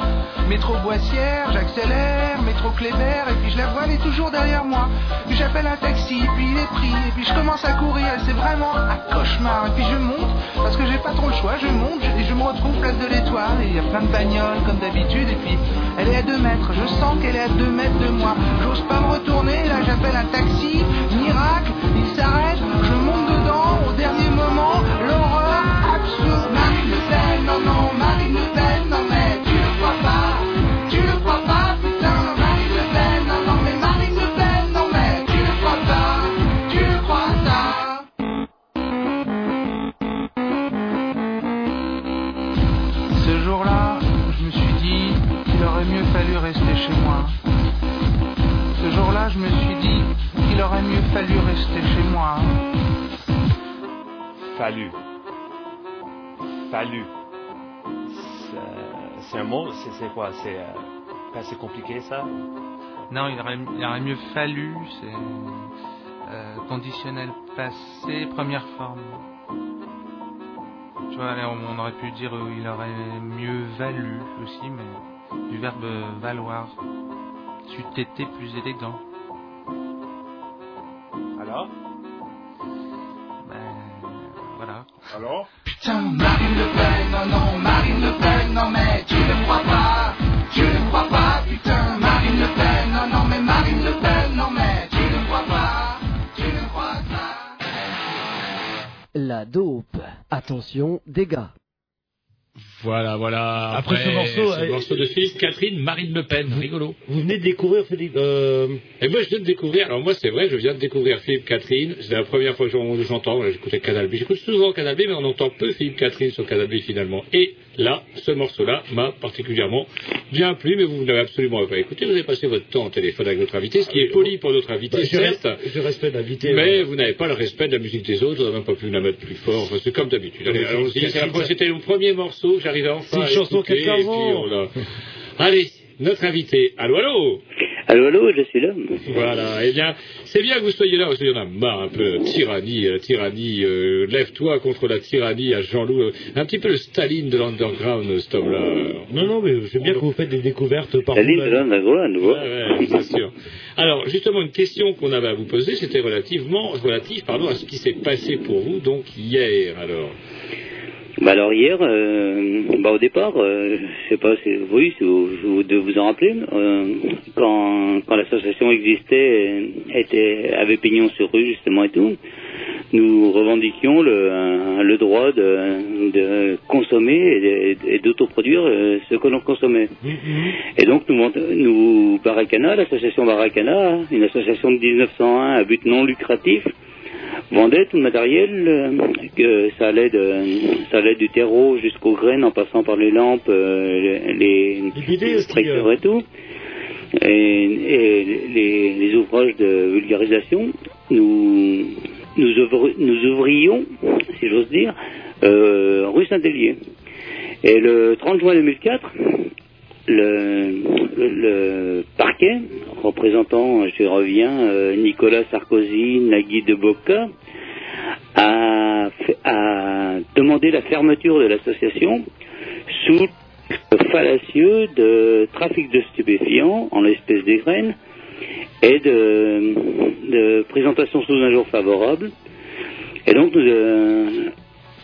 Métro Boissière, j'accélère, métro Kléber, et puis je la vois, elle est toujours derrière moi. Puis j'appelle un taxi, puis il est pris, et puis je commence à courir, c'est vraiment un cauchemar. Et puis je monte, parce que j'ai pas trop le choix, je et je me retrouve place de l'Étoile, et il y a plein de bagnoles comme d'habitude, et puis elle est à 2 mètres, je sens qu'elle est à 2 mètres de moi. J'ose pas me retourner, là j'appelle un taxi, miracle, il s'arrête, je monte dedans, au dernier moment, l'horreur absolue. Marine Le non, non, Je me suis dit qu'il aurait mieux fallu rester chez moi. Fallu. Fallu. C'est- un mot, c'est quoi? C'est euh, pas assez compliqué ça Non, il aurait, il aurait mieux fallu, c'est euh, conditionnel passé, première forme. Tu vois, on aurait pu dire euh, il aurait mieux valu aussi, mais du verbe valoir. Tu été plus élégant. Alors Ben, voilà. Alors Putain, Marine Le Pen, non, non, Marine Le Pen, non, mais tu ne crois pas, tu ne crois pas, putain, Marine Le Pen, non, non, mais Marine Le Pen, non, mais tu ne crois pas, tu ne crois pas. La dope. Attention, dégâts. Voilà, voilà. Après ce morceau, ce euh, morceau de Philippe Catherine, Marine Le Pen, rigolo. Vous venez de découvrir Philippe. euh, Et moi, je viens de découvrir, alors moi, c'est vrai, je viens de découvrir Philippe Catherine. C'est la première fois que j'en- j'entends, j'écoutais Canal B. J'écoute souvent Canal B, mais on entend peu Philippe Catherine sur Canal B finalement. Et là, ce morceau-là m'a particulièrement bien plu, mais vous ne l'avez absolument pas écouté. Vous avez passé votre temps au téléphone avec notre invité, ce qui est poli pour notre invité, bah, certes. je respecte l'invité. Mais vous n'avez pas le respect de la musique des autres, vous n'avez même pas pu la mettre plus fort, enfin, c'est comme d'habitude. C'était le premier morceau, j'arrivais enfin C'est une chanson quelqu'un Allez, notre invité. Allô, allô Allô, allô, je suis là. Voilà, eh bien, c'est bien que vous soyez là, parce qu'il y en a marre un peu, tyrannie, euh, tyrannie, euh, lève-toi contre la tyrannie à Jean-Loup, euh, un petit peu le Staline de l'underground, cet homme-là. Non, non, mais j'aime bien que vous faites des découvertes par La ligne de l'underground, Ouais, ouais, c'est sûr. Alors, justement, une question qu'on avait à vous poser, c'était relativement, relative, pardon, à ce qui s'est passé pour vous, donc, hier, alors. Bah alors hier, euh, bah au départ, euh, je sais pas si oui, si vous, vous devez vous en rappeler, euh, quand, quand l'association existait, était avait pignon sur rue justement et tout, nous revendiquions le, le droit de, de consommer et, et d'autoproduire euh, ce que l'on consommait. Et donc nous, nous Baracana, l'association Baracana, une association de 1901 à but non lucratif, vendait tout le matériel, euh, que ça allait de, ça allait du terreau jusqu'aux graines en passant par les lampes, euh, les, les extracteurs et tout. Et, et les, les ouvrages de vulgarisation, nous, nous, ouvri- nous ouvrions, si j'ose dire, euh, rue Saint-Hélier. Et le 30 juin 2004, le, parquet, représentant, je reviens, euh, Nicolas Sarkozy, Nagui de Boca, a, a demandé la fermeture de l'association sous le fallacieux de trafic de stupéfiants en l'espèce des graines et de, présentation sous un jour favorable. Et donc, euh,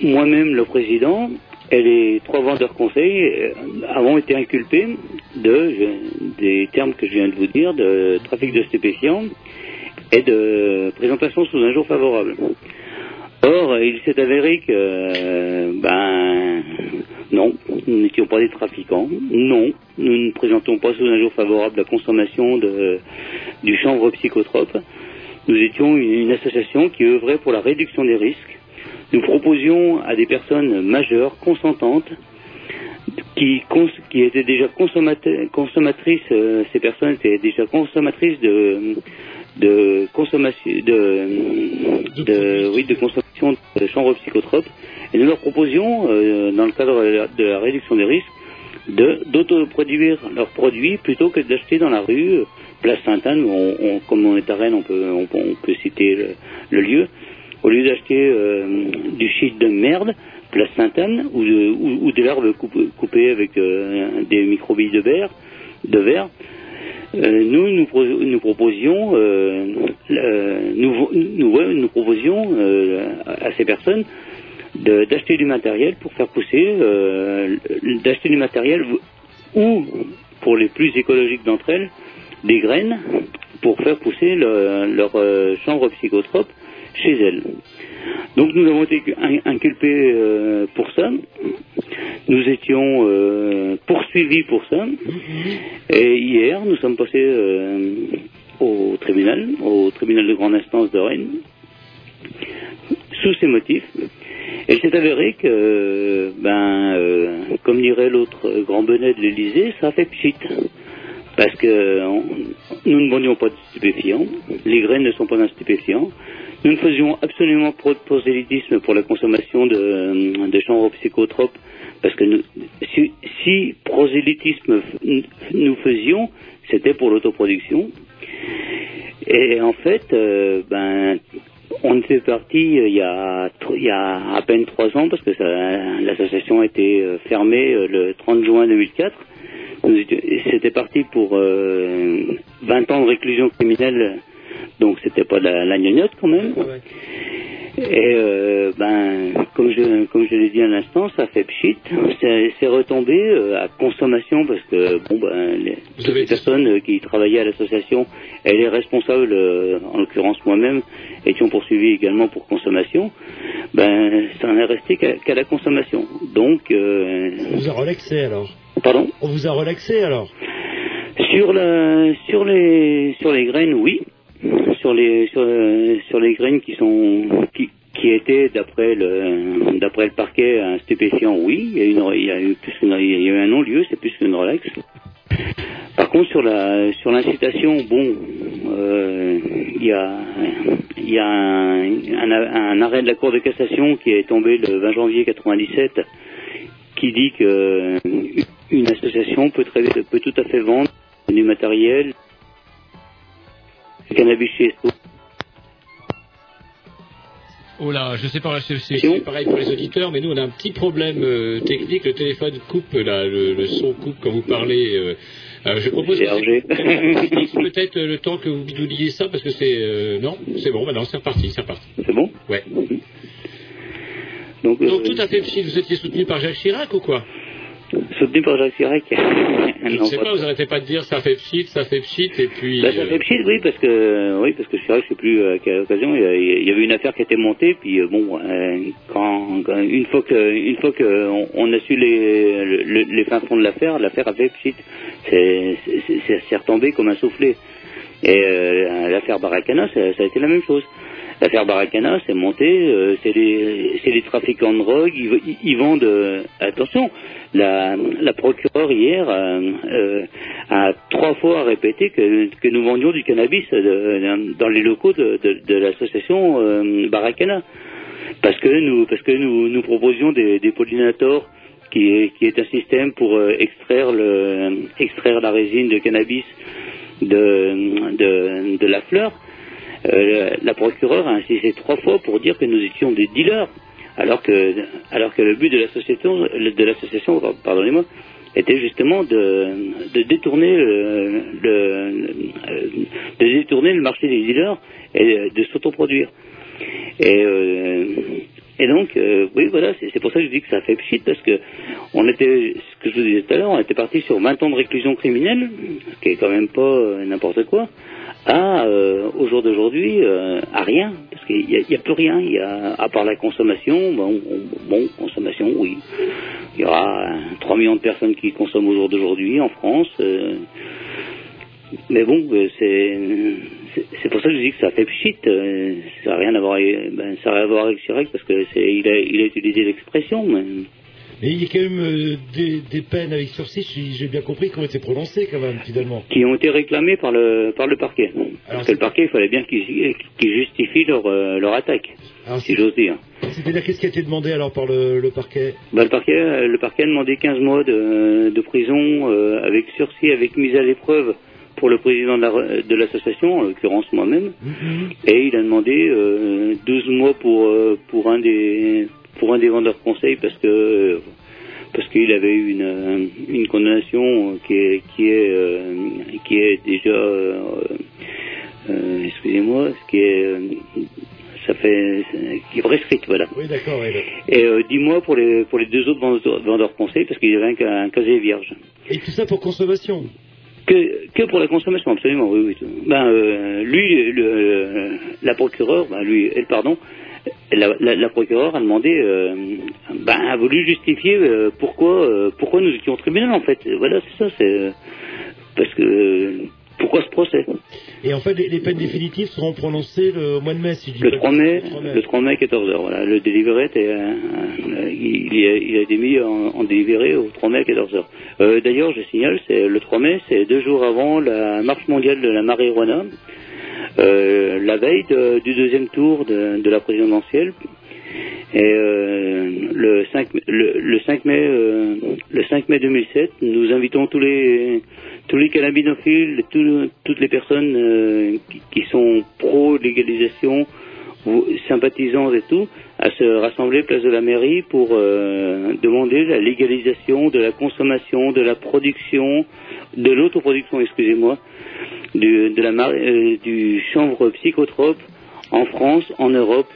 moi-même, le président, et les trois vendeurs conseils euh, avons été inculpés de, des termes que je viens de vous dire, de trafic de stupéfiants et de présentation sous un jour favorable. Or, il s'est avéré que, euh, ben, Non, nous n'étions pas des trafiquants. Non, nous ne présentons pas sous un jour favorable la consommation du chanvre psychotrope. Nous étions une, une association qui œuvrait pour la réduction des risques. Nous proposions à des personnes majeures, consentantes, qui, cons- qui étaient déjà consommatrices, euh, ces personnes étaient déjà consommatrices de, de consommation, de, de- oui, de consommation de chanvre psychotrope, et nous leur proposions, euh, dans le cadre de la, de la réduction des risques, de d'autoproduire leurs produits plutôt que d'acheter dans la rue, euh, place Sainte-Anne, on, on- comme on est à Rennes, on peut, on, on peut citer le, le lieu, au lieu d'acheter euh, du shit de merde, place Sainte-Anne, ou de, ou, ou de l'herbe coupée avec euh, des microbilles de verre, euh, nous, nous, pro- nous proposions, nous, proposions à ces personnes d'acheter du matériel pour faire pousser, d'acheter du matériel ou, pour les plus écologiques d'entre elles, des graines pour faire pousser le- leur chanvre psychotrope chez elles. Donc nous avons été in- inculpés euh, pour ça. Nous étions euh, poursuivis pour ça. Et hier, nous sommes passés euh, au tribunal, au tribunal de grande instance de Rennes, sous ces motifs. Et il s'est avéré que, ben, comme dirait l'autre grand bonnet de l'Élysée, ça fait pchit. Parce que on- nous ne vendions pas de stupéfiants, les graines ne sont pas un stupéfiant. Nous ne faisions absolument pas de prosélytisme pour la consommation de, de chanvre psychotropes, parce que nous- si, si prosélytisme nous faisions, c'était pour l'autoproduction. Et en fait, euh, ben, on était parti euh, il, y a, il y a à peine trois ans, parce que l'association a été euh, fermée euh, le 30 juin 2004. Nous étions- et C'était parti pour euh, 20 ans de réclusion criminelle, donc c'était pas la, la gnognotte quand même. Et euh, ben, comme je, comme je l'ai dit à l'instant, ça fait pchit. C'est retombé euh, à consommation parce que bon ben, les, toutes les personnes euh, qui travaillaient à l'association et les responsables, en l'occurrence moi-même, étions poursuivis également pour consommation. Ben, ça n'en est resté qu'à la consommation. Donc, On vous a relaxé alors pardon? On vous a relaxé alors Sur la, sur les, sur les graines, oui. Sur les, sur, les graines qui sont, qui, qui étaient d'après le, parquet un stupéfiant, oui. Il y a, une, eu plus il y a un non-lieu, c'est plus qu'une relax. Par contre, sur la, sur l'incitation, bon, euh, il y a, il un, arrêt de la Cour de cassation qui est tombé le 20 janvier 97 qui dit que euh, une association peut, peut tout à fait vendre du matériel, cannabis chez. Oh là, je sais pas, c'est pareil pour les auditeurs, mais nous on a un petit problème euh, technique. Le téléphone coupe, là, le, le son coupe quand vous parlez. euh, euh, je propose peut-être euh, le temps que vous bidouilliez ça, parce que c'est euh, non, c'est bon, maintenant c'est reparti, c'est reparti. C'est bon? Ouais. Donc, Donc tout à fait, vous étiez soutenu par Jacques Chirac ou quoi? Soutenu par Jacques Chirac. Je ne sais pas- vous n'arrêtez pas de dire ça fait pchit, ça fait pchit, et puis. Bah, ça euh, fait pchit, oui, parce que oui, parce que Chirac, je sais plus à quelle occasion, il y, avait une affaire qui était montée, puis euh, bon, euh, quand, quand- une fois que une fois que on, on a su les le- les fins fonds de l'affaire, l'affaire a fait pchit, c'est retombé comme un soufflé. Et euh, l'affaire Baracana, ça, ça a été la même chose. L'affaire Baracana, c'est monté, euh, c'est les, les trafiquants de drogue, ils, ils- vendent... euh, attention, la, procureure hier euh, a trois fois répété que, nous vendions du cannabis dans les locaux de, l'association Baracana. Parce que nous, parce que nous, proposions des, des pollinators qui est, qui est un système pour extraire, le, extraire la résine de cannabis de, de la fleur. Euh, la procureure a insisté trois fois pour dire que nous étions des dealers, alors que, alors que le but de l'association, pardonnez-moi, était justement de, de détourner le, de détourner le marché des dealers et de s'autoproduire. Et, euh, et donc, euh, oui, voilà, c'est pour ça que je dis que ça fait pchit, parce que on était, ce que je vous disais tout à l'heure, on était parti sur 20 ans de réclusion criminelle, ce qui est quand même pas n'importe quoi, à, euh, au jour d'aujourd'hui, euh, à rien, parce qu'il n'y a, a plus rien, il y a, à part la consommation, bon, on- bon, consommation, oui. il y aura euh, 3 millions de personnes qui consomment au jour d'aujourd'hui en France. euh, mais bon, euh, c'est c'est- pour ça que je dis que ça fait pchit. euh, ça n'a rien à voir, avec- ben, ça a rien à voir avec Chirac parce que c'est il a, il a utilisé l'expression. Mais... Mais il y a quand même euh, des, des peines avec sursis, si j'ai bien compris, qui ont été prononcées quand même, finalement. qui ont été réclamés par le par le parquet. Parce que le parquet, il fallait bien qu'ils justifient leur euh, leur attaque, si j'ose dire. C'est-à-dire, qu'est-ce qui a été demandé alors par le, le parquet? Bah, le parquet, euh, le parquet a demandé 15 mois de, de prison euh, avec sursis, avec mise à l'épreuve pour le président de la- de l'association, en l'occurrence moi-même, et il a demandé euh, 12 mois pour pour un des pour un des vendeurs conseils parce que euh, parce qu'il avait eu une euh, une condamnation qui est qui est euh, qui est déjà euh, euh, excusez-moi, qui est euh, ça fait qui est prescrite voilà. Oui, d'accord. Et euh, 10 mois pour les pour les deux autres vendeurs, conseils parce qu'il y avait un, ca- un casier vierge. Et tout ça pour consommation? Que, que pour la consommation, absolument, oui, oui. Ben, euh, lui, le, euh, la procureure, ben, lui, elle, pardon, la, la, la procureure a demandé, euh, ben, a voulu justifier euh, pourquoi, euh, pourquoi nous étions au tribunal, en fait. Voilà, c'est ça, c'est parce que pourquoi ce procès? Et en fait, les, les peines définitives seront prononcées le mois de mai, si Le pas 3 de- mai, le 3 mai. le 3 mai, 14 h Voilà, le délibéré était, il, il a, il a été mis en, en délibéré au 3 mai à 14 h D'ailleurs, je signale, c'est le 3 mai, c'est deux jours avant la marche mondiale de la marijuana, euh, la veille du deuxième tour de, la présidentielle. Et euh, le 5 mai- le, le 5 mai euh, le 5 mai 2007, nous invitons tous les tous les cannabinophiles, tous- toutes les personnes euh, qui, qui sont pro légalisation sympathisants et tout, à se rassembler place de la mairie pour euh, demander la légalisation de la consommation, de la production, de l'autoproduction, excusez-moi, du, de la euh, du chanvre psychotrope en France, en Europe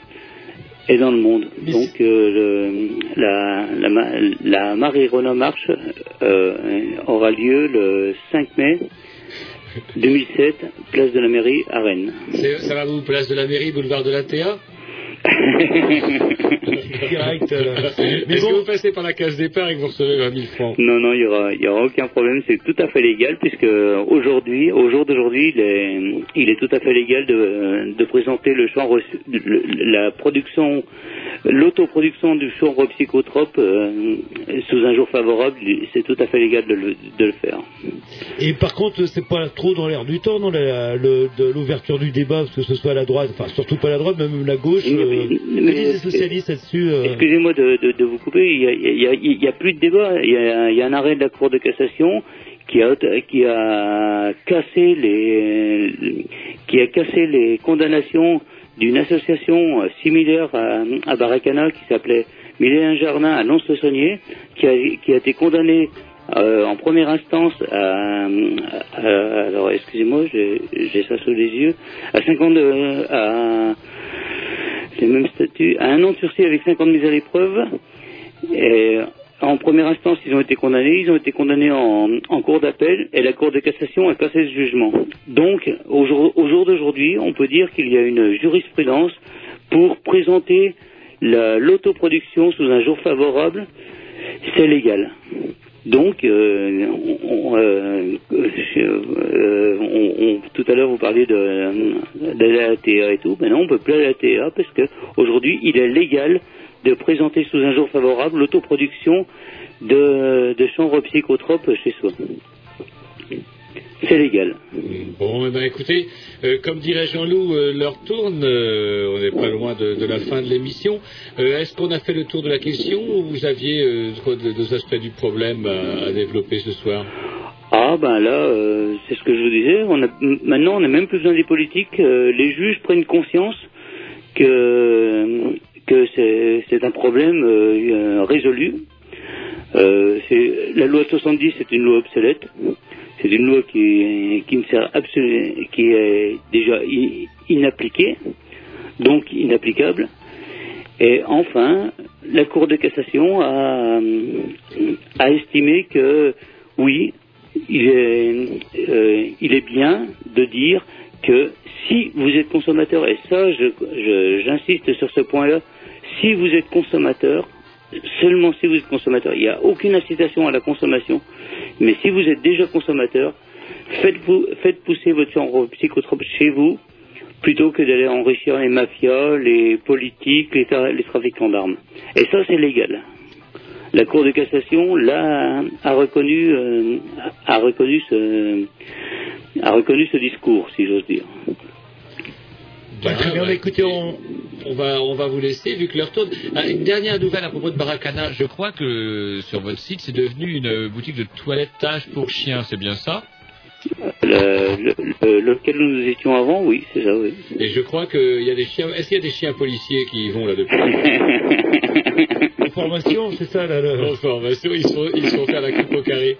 et dans le monde. Donc euh, le- la, la, ma- la Marie-Renaud Marche aura lieu le 5 mai 2007, place de la mairie à Rennes. C'est- Ça va vous, place de la mairie, boulevard de la TA Direct. euh, Est-ce que vous passez par la case départ et que vous recevez 20 000 francs? Non, non, il y aura, il y aura aucun problème. C'est tout à fait légal puisque aujourd'hui, au jour d'aujourd'hui, il est, il est tout à fait légal de, de présenter le chanvre, le- la production, l'autoproduction du chanvre psychotrope euh, sous un jour favorable. C'est tout à fait légal de le, de le faire. Et par contre, c'est pas trop dans l'air du temps, non, l'ouverture du débat, que ce soit à la droite, enfin surtout pas à la droite, même la gauche. Euh, que disent les socialistes là-dessus euh, Excusez-moi de, de- de vous couper, il y a, plus de débat. Il y a, il y a un arrêt de la Cour de cassation qui a, qui a cassé les qui a cassé les condamnations d'une association euh, similaire à, à Baracana qui s'appelait Millénaire Jardin à Lons-le-Saunier, qui a, qui a été condamné euh, en première instance à, alors excusez-moi, j'ai ça sous les yeux, à 50 euh, à les mêmes statuts, à un an de sursis avec 50 mises à l'épreuve. Et en première instance, ils ont été condamnés. Ils ont été condamnés en, en cour d'appel et la cour de cassation a cassé ce jugement. Donc, au jour, au jour d'aujourd'hui, on peut dire qu'il y a une jurisprudence pour présenter la- l'autoproduction sous un jour favorable. C'est légal. Donc, euh, euh, euh, on- tout à l'heure vous parliez de, la TA et tout, maintenant on peut plus aller à la TA parce que aujourd'hui il est légal de présenter sous un jour favorable l'autoproduction de, de chanvre psychotrope chez soi. C'est légal. Bon, eh ben, écoutez, euh, comme dirait Jean-Loup, euh, l'heure tourne, euh, on n'est pas loin de, de la fin de l'émission. Euh, Est-ce qu'on a fait le tour de la question ou vous aviez deux aspects du problème à, à développer ce soir? Ah ben là, euh, c'est ce que je vous disais. On a, maintenant, on n'a même plus besoin des politiques. Euh, les juges prennent conscience que que c'est un problème euh, euh, résolu. Euh, la loi de 70, c'est une loi obsolète. C'est une loi qui ne sert absolument, qui est déjà inappliquée, donc inapplicable. Et enfin, la Cour de cassation a, estimé que oui, il est, il est bien de dire que si vous êtes consommateur, et ça j'insiste sur ce point-là, si vous êtes consommateur, seulement si vous êtes consommateur. Il n'y a aucune incitation à la consommation. Mais si vous êtes déjà consommateur, faites, vous, faites pousser votre psychotrope chez vous plutôt que d'aller enrichir les mafias, les politiques, les trafiquants d'armes. Et ça, c'est légal. La Cour de cassation, là, a reconnu, euh, a reconnu ce, a reconnu ce discours, si j'ose dire. Bah, très bien, écoutez, on- on va, on va vous laisser vu que l'heure tourne. Ah, une dernière nouvelle à propos de Baracana. Je crois que sur votre site, c'est devenu une boutique de toilettage pour chiens, c'est bien ça? Le, le- le- lequel nous étions avant, oui, c'est ça, oui. Et je crois qu'il y a des chiens. Est-ce qu'il y a des chiens policiers qui y vont là depuis formation, c'est ça, là. En formation, ils sont, ils sont faire la coupe au carré.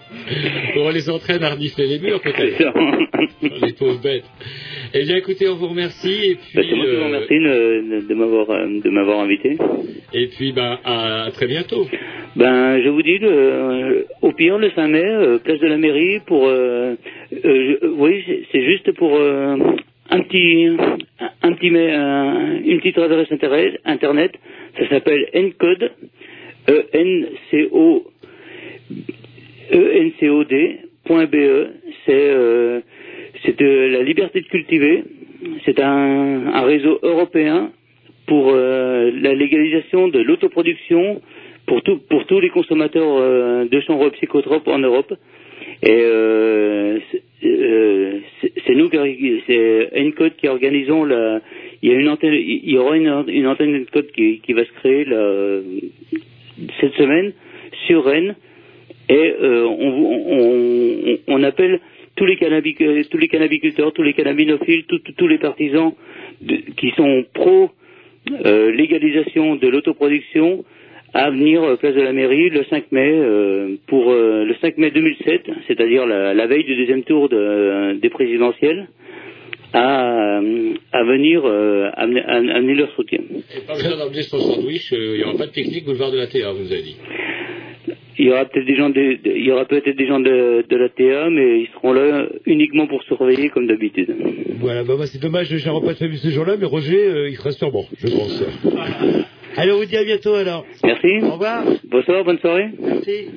On les entraîne à renifler les murs, peut-être. les pauvres bêtes. Eh bien, écoutez, on vous remercie. Et puis, Bah, c'est moi qui vous euh, remercie de, de m'avoir euh, de m'avoir invité. et puis bah, à très bientôt. Ben, je vous dis, le, au pire, le 5 mai, euh, place de la mairie, pour... Euh, euh, je- oui, c'est- juste pour euh, un petit... Un petit une petite adresse internet, internet. ça s'appelle Encode, E-N-C-O... encod.be, c'est euh, c'est de la liberté de cultiver, c'est un, réseau européen pour euh, la légalisation de l'autoproduction pour, tous les consommateurs euh, de chanvre psychotropes en Europe. Et euh, c'est euh, nous, c'est Encode qui organisons la. Il y aura une, antenne Encode qui, qui va se créer cette semaine sur Rennes et euh, on, on, on- appelle tous les, euh, tous les cannabiculteurs, tous les cannabinophiles, tous- tous- les partisans qui sont pro euh, légalisation de l'autoproduction à venir euh, place de la mairie le 5 mai euh, pour euh, le 5 mai 2007, c'est-à-dire la, veille du deuxième tour de- des présidentielles, à, à venir euh, amener, à- amener leur soutien. Et pas besoin d'emmener son sandwich. euh, Il n'y aura pas de pique-nique boulevard de la TA, vous nous avez dit. Il y aura peut-être des gens de, de- il y aura peut-être des gens de, de la TA, mais ils seront là uniquement pour surveiller comme d'habitude. Voilà, bah, bah, c'est dommage, j'ai un repas de famille ce jour-là, mais Roger, euh, il sera sûrement, je pense. Allez, on vous dit à bientôt alors. Merci. Au revoir. Bonsoir, bonne soirée. Merci.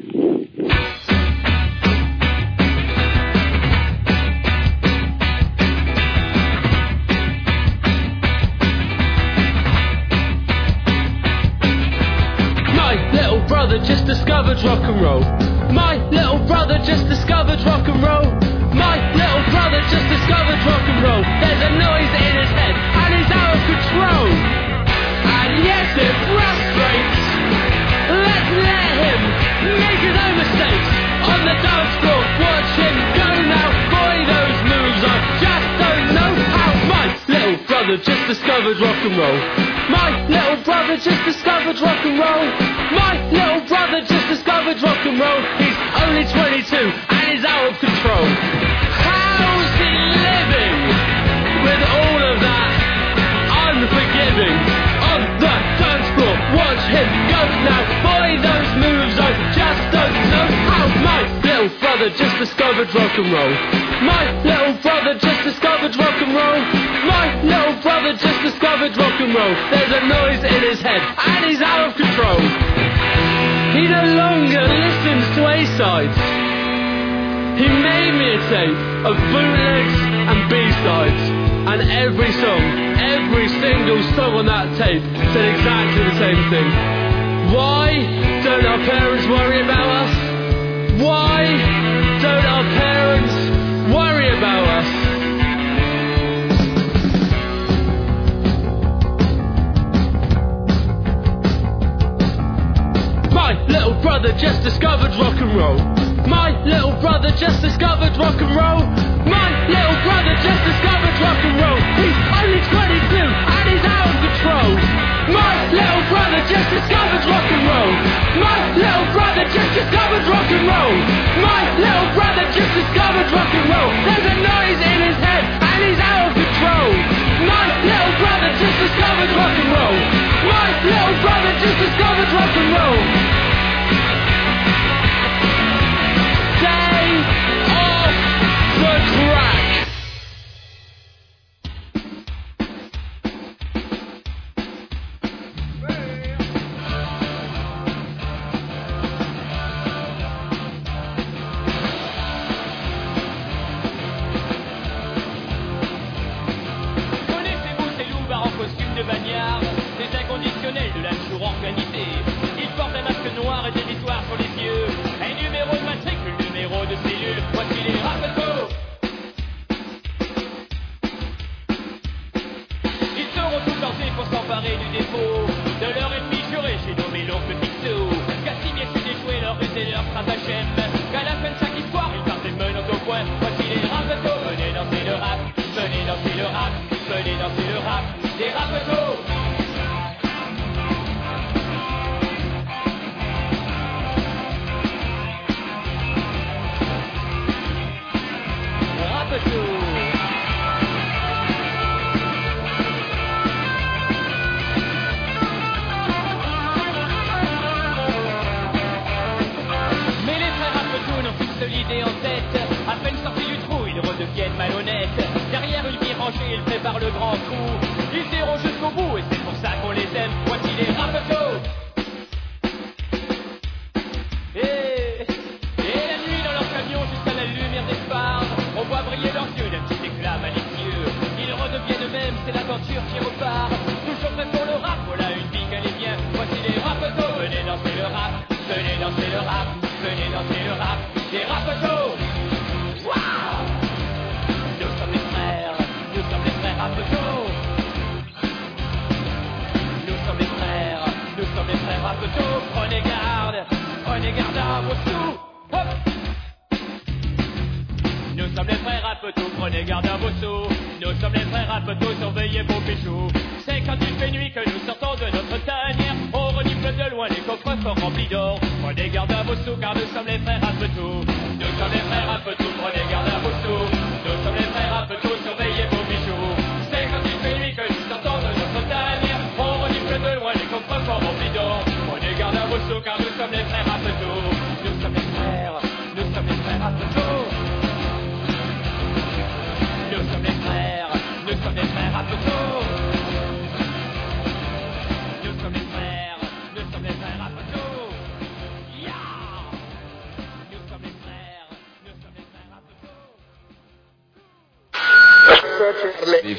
Just discovered rock and roll. My little brother just discovered rock and roll. My little brother just discovered rock and roll. There's a noise in his head and he's out of control. And yes, it frustrates. Let's let him make his own mistakes on the dance floor. Brother just discovered rock and roll. My little brother just discovered rock and roll. My little brother just discovered rock and roll. He's only 22 and he's out of control. How's he living with all of that unforgiving on the dance floor? Watch him go now. Brother just discovered rock and roll. My little brother just discovered rock and roll. My little brother just discovered rock and roll. There's a noise in his head and he's out of control. He no longer listens to A-sides. He made me a tape of bootlegs and B-sides. And every song, every single song on that tape said exactly the same thing. Why don't our parents worry about us? Why My little brother just discovered rock and roll. My little brother just discovered rock and roll. My little brother just discovered rock and roll. He's only 22 and he's out of control. My little brother just discovered rock and roll. My little brother just discovered rock and roll. My little brother just discovered rock and roll. There's a noise in his head and he's out of control. My little brother just discovered rock and roll. My little brother just discovered rock and roll.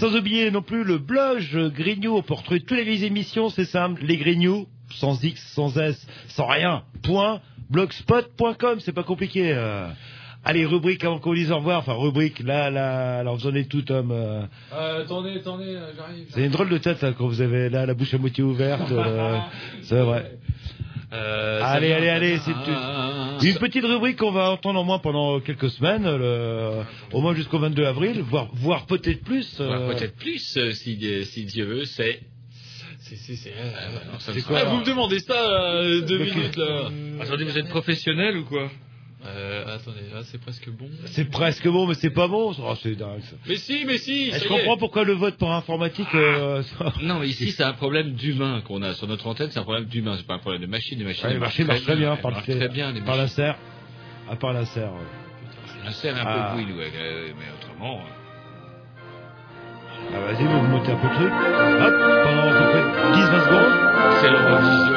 Sans oublier non plus le blog Grignou pour retrouver toutes les émissions, c'est simple, les Grignoux, sans X, sans S, sans rien, point, blogspot.com, c'est pas compliqué. euh. Allez, rubrique avant qu'on dise au revoir, enfin rubrique, là, là, alors vous en êtes tout, Tom. euh. Euh, attendez, attendez, euh, j'arrive. C'est une drôle de tête ça, quand vous avez là la bouche à moitié ouverte. euh, c'est vrai. Euh, allez, allez, allez, c'est Ah, une petite rubrique qu'on va entendre au moins pendant quelques semaines, le- au moins jusqu'au 22 avril, voire, voire peut-être plus. euh, Voire Peut-être plus, euh, si, si Dieu veut, c'est. C'est, c'est, c'est. non, ça C'est me- quoi, Ah, vous me demandez ça euh, deux minutes là. Attendez, vous êtes professionnel ou quoi? Euh, attendez, là, c'est presque bon. C'est presque bon, mais c'est pas bon. Oh, c'est dingue ça. Mais si, mais si. Je comprends pourquoi le vote pour informatique. euh, ça- Non, mais ici c'est un problème d'humain qu'on a sur notre antenne, c'est un problème d'humain, c'est pas un problème de machine. Les machines, Ouais, les marchent très bien, par, marchent très bien. Les par la serre. À part la serre. ouais. La serre est un Ah. peu bruit, ouais, euh, mais autrement. Ah, vas-y, vous montez un peu le truc. Hop, pendant à peu près 10-20 secondes. C'est l'Eurovision.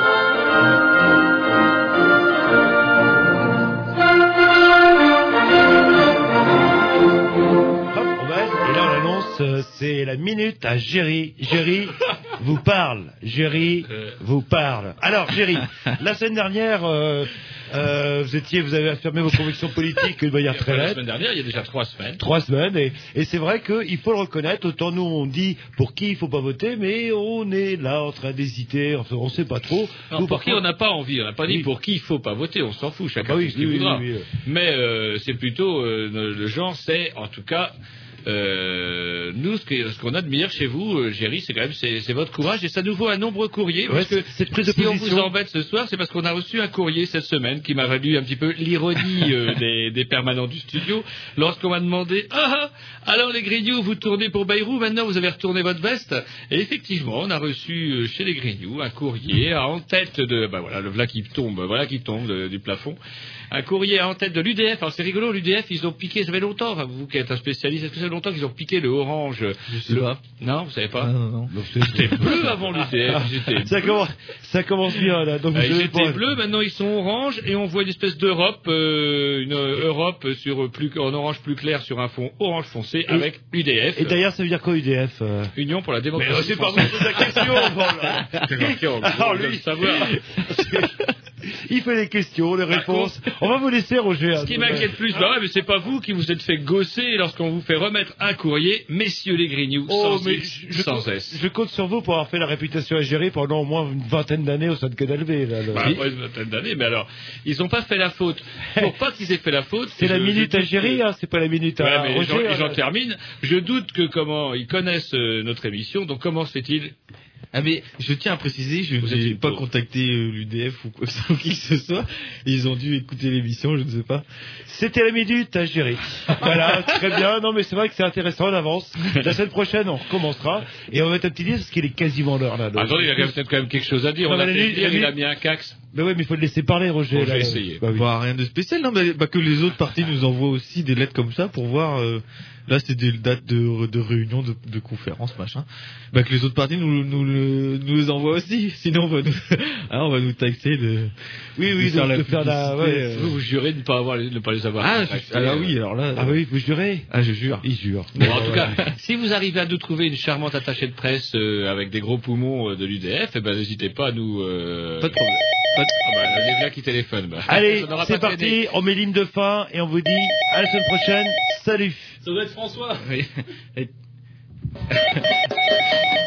C'est la minute à Géry. Géry vous parle. Géry vous parle. Alors, Géry, la semaine dernière, euh, euh, vous étiez, vous avez affirmé vos convictions politiques d'une manière très La nette. semaine dernière, il y a déjà trois semaines. Trois semaines et, et c'est vrai qu'il faut le reconnaître. Autant nous on dit pour qui il faut pas voter, mais on est là en train d'hésiter. Enfin, on sait pas trop. Vous, pour qui contre- on n'a pas envie, on n'a pas dit Oui. pour qui il faut pas voter, on s'en fout, chacun Ah bah oui, fait ce qu'il oui, voudra. Mais euh, c'est plutôt euh, le le genre, c'est en tout cas. Euh, nous, ce que- ce qu'on admire chez vous, euh, Géry, c'est quand même c'est c'est votre courage et ça nous vaut un nombreux courrier. Ouais, parce que cette prise de si on vous position. embête ce soir, c'est parce qu'on a reçu un courrier cette semaine qui m'a valu un petit peu l'ironie euh, des, des permanents du studio lorsqu'on m'a demandé ah ah, alors les Grignoux, vous tournez pour Bayrou, maintenant vous avez retourné votre veste? Et effectivement, on a reçu euh, chez les Grignoux un courrier en tête de bah voilà le voilà qui tombe, voilà qui tombe de- du plafond. Un courrier en tête de l'UDF. Alors c'est rigolo, l'UDF, ils ont piqué, ça fait longtemps. Enfin, vous qui êtes un spécialiste, est-ce que ça fait longtemps qu'ils ont piqué le orange. Je sais Le- pas. Non, vous savez pas Ah, non, non. C'était bleu avant l'UDF. Ça commence, ça commence bien là. Donc, Euh, vous ils étaient bleus, maintenant ils sont orange et on voit une espèce d'Europe, euh, une euh, Europe sur plus en orange plus clair sur un fond orange foncé avec UDF. Et d'ailleurs, ça veut dire quoi UDF euh? Union pour la Mais démocratie. euh, c'est pas la question. C'est Alors, lui- savoir. Il fait les questions, les réponses. On va vous laisser, Roger. Ce qui m'inquiète plus, bah ouais, mais c'est pas vous qui vous êtes fait gosser lorsqu'on vous fait remettre un courrier, messieurs les Grignoux, Oh, sans, mais je, je sans compte, S. je compte sur vous pour avoir fait la réputation à gérer pendant au moins une vingtaine d'années au sein de Canal V. Là, le- Bah, après une vingtaine d'années, mais alors, ils ont pas fait la faute. Pour pas qu'ils aient fait la faute, c'est la minute que- hein, c'est pas la minute à Ouais, Roger. j'en- hein. j'en termine. Je doute que comment ils connaissent euh, notre émission. Donc comment se fait-il Ah mais je tiens à préciser, je n'ai pas pauvre. contacté euh, l'UDF ou quoi que ce soit, qui que ce soit. Ils ont dû écouter l'émission, je ne sais pas. C'était la minute à gérer. voilà, très bien. Non, mais c'est vrai que c'est intéressant, on avance. La semaine prochaine, on recommencera. Et on va mettre un petit parce qu'il est quasiment l'heure, là. donc. Attendez, il y a quand même- peut-être quand même quelque chose à dire. Non, On a fait nuit- dire, la il a mis un cax. Mais ouais, mais il faut le laisser parler, Roger. Bon, je là. essayer. Bah oui. Bah, rien de spécial, non, mais bah, que les autres partis nous envoient aussi des lettres comme ça pour voir. euh, là, c'est des dates de, de réunion, de, de conférences, machin. Bah, que les autres partis nous, nous, nous les envoient aussi. Sinon, on va nous, hein, on va nous taxer de. Oui, oui, de faire la de faire la- ouais, euh. Vous, vous jurez de ne pas, avoir, de ne pas les avoir. Ah, je- ah euh. oui, alors là. Ah oui, vous jurez Ah, je jure. Il jure. Bon, en tout cas, si vous arrivez à nous trouver une charmante attachée de presse euh, avec des gros poumons euh, de l'UDF, eh ben n'hésitez pas à nous. euh, Pas de problème. Pas de- Ah bah, les gars qui téléphonent. Bah. Allez, c'est parti. On met ligne de fin et on vous dit à la semaine prochaine. Salut. Ça doit être François. Oui. Et-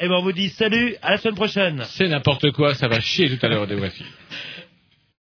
et ben on vous dit salut, à la semaine prochaine. C'est n'importe quoi, ça va chier tout à l'heure de Wafi.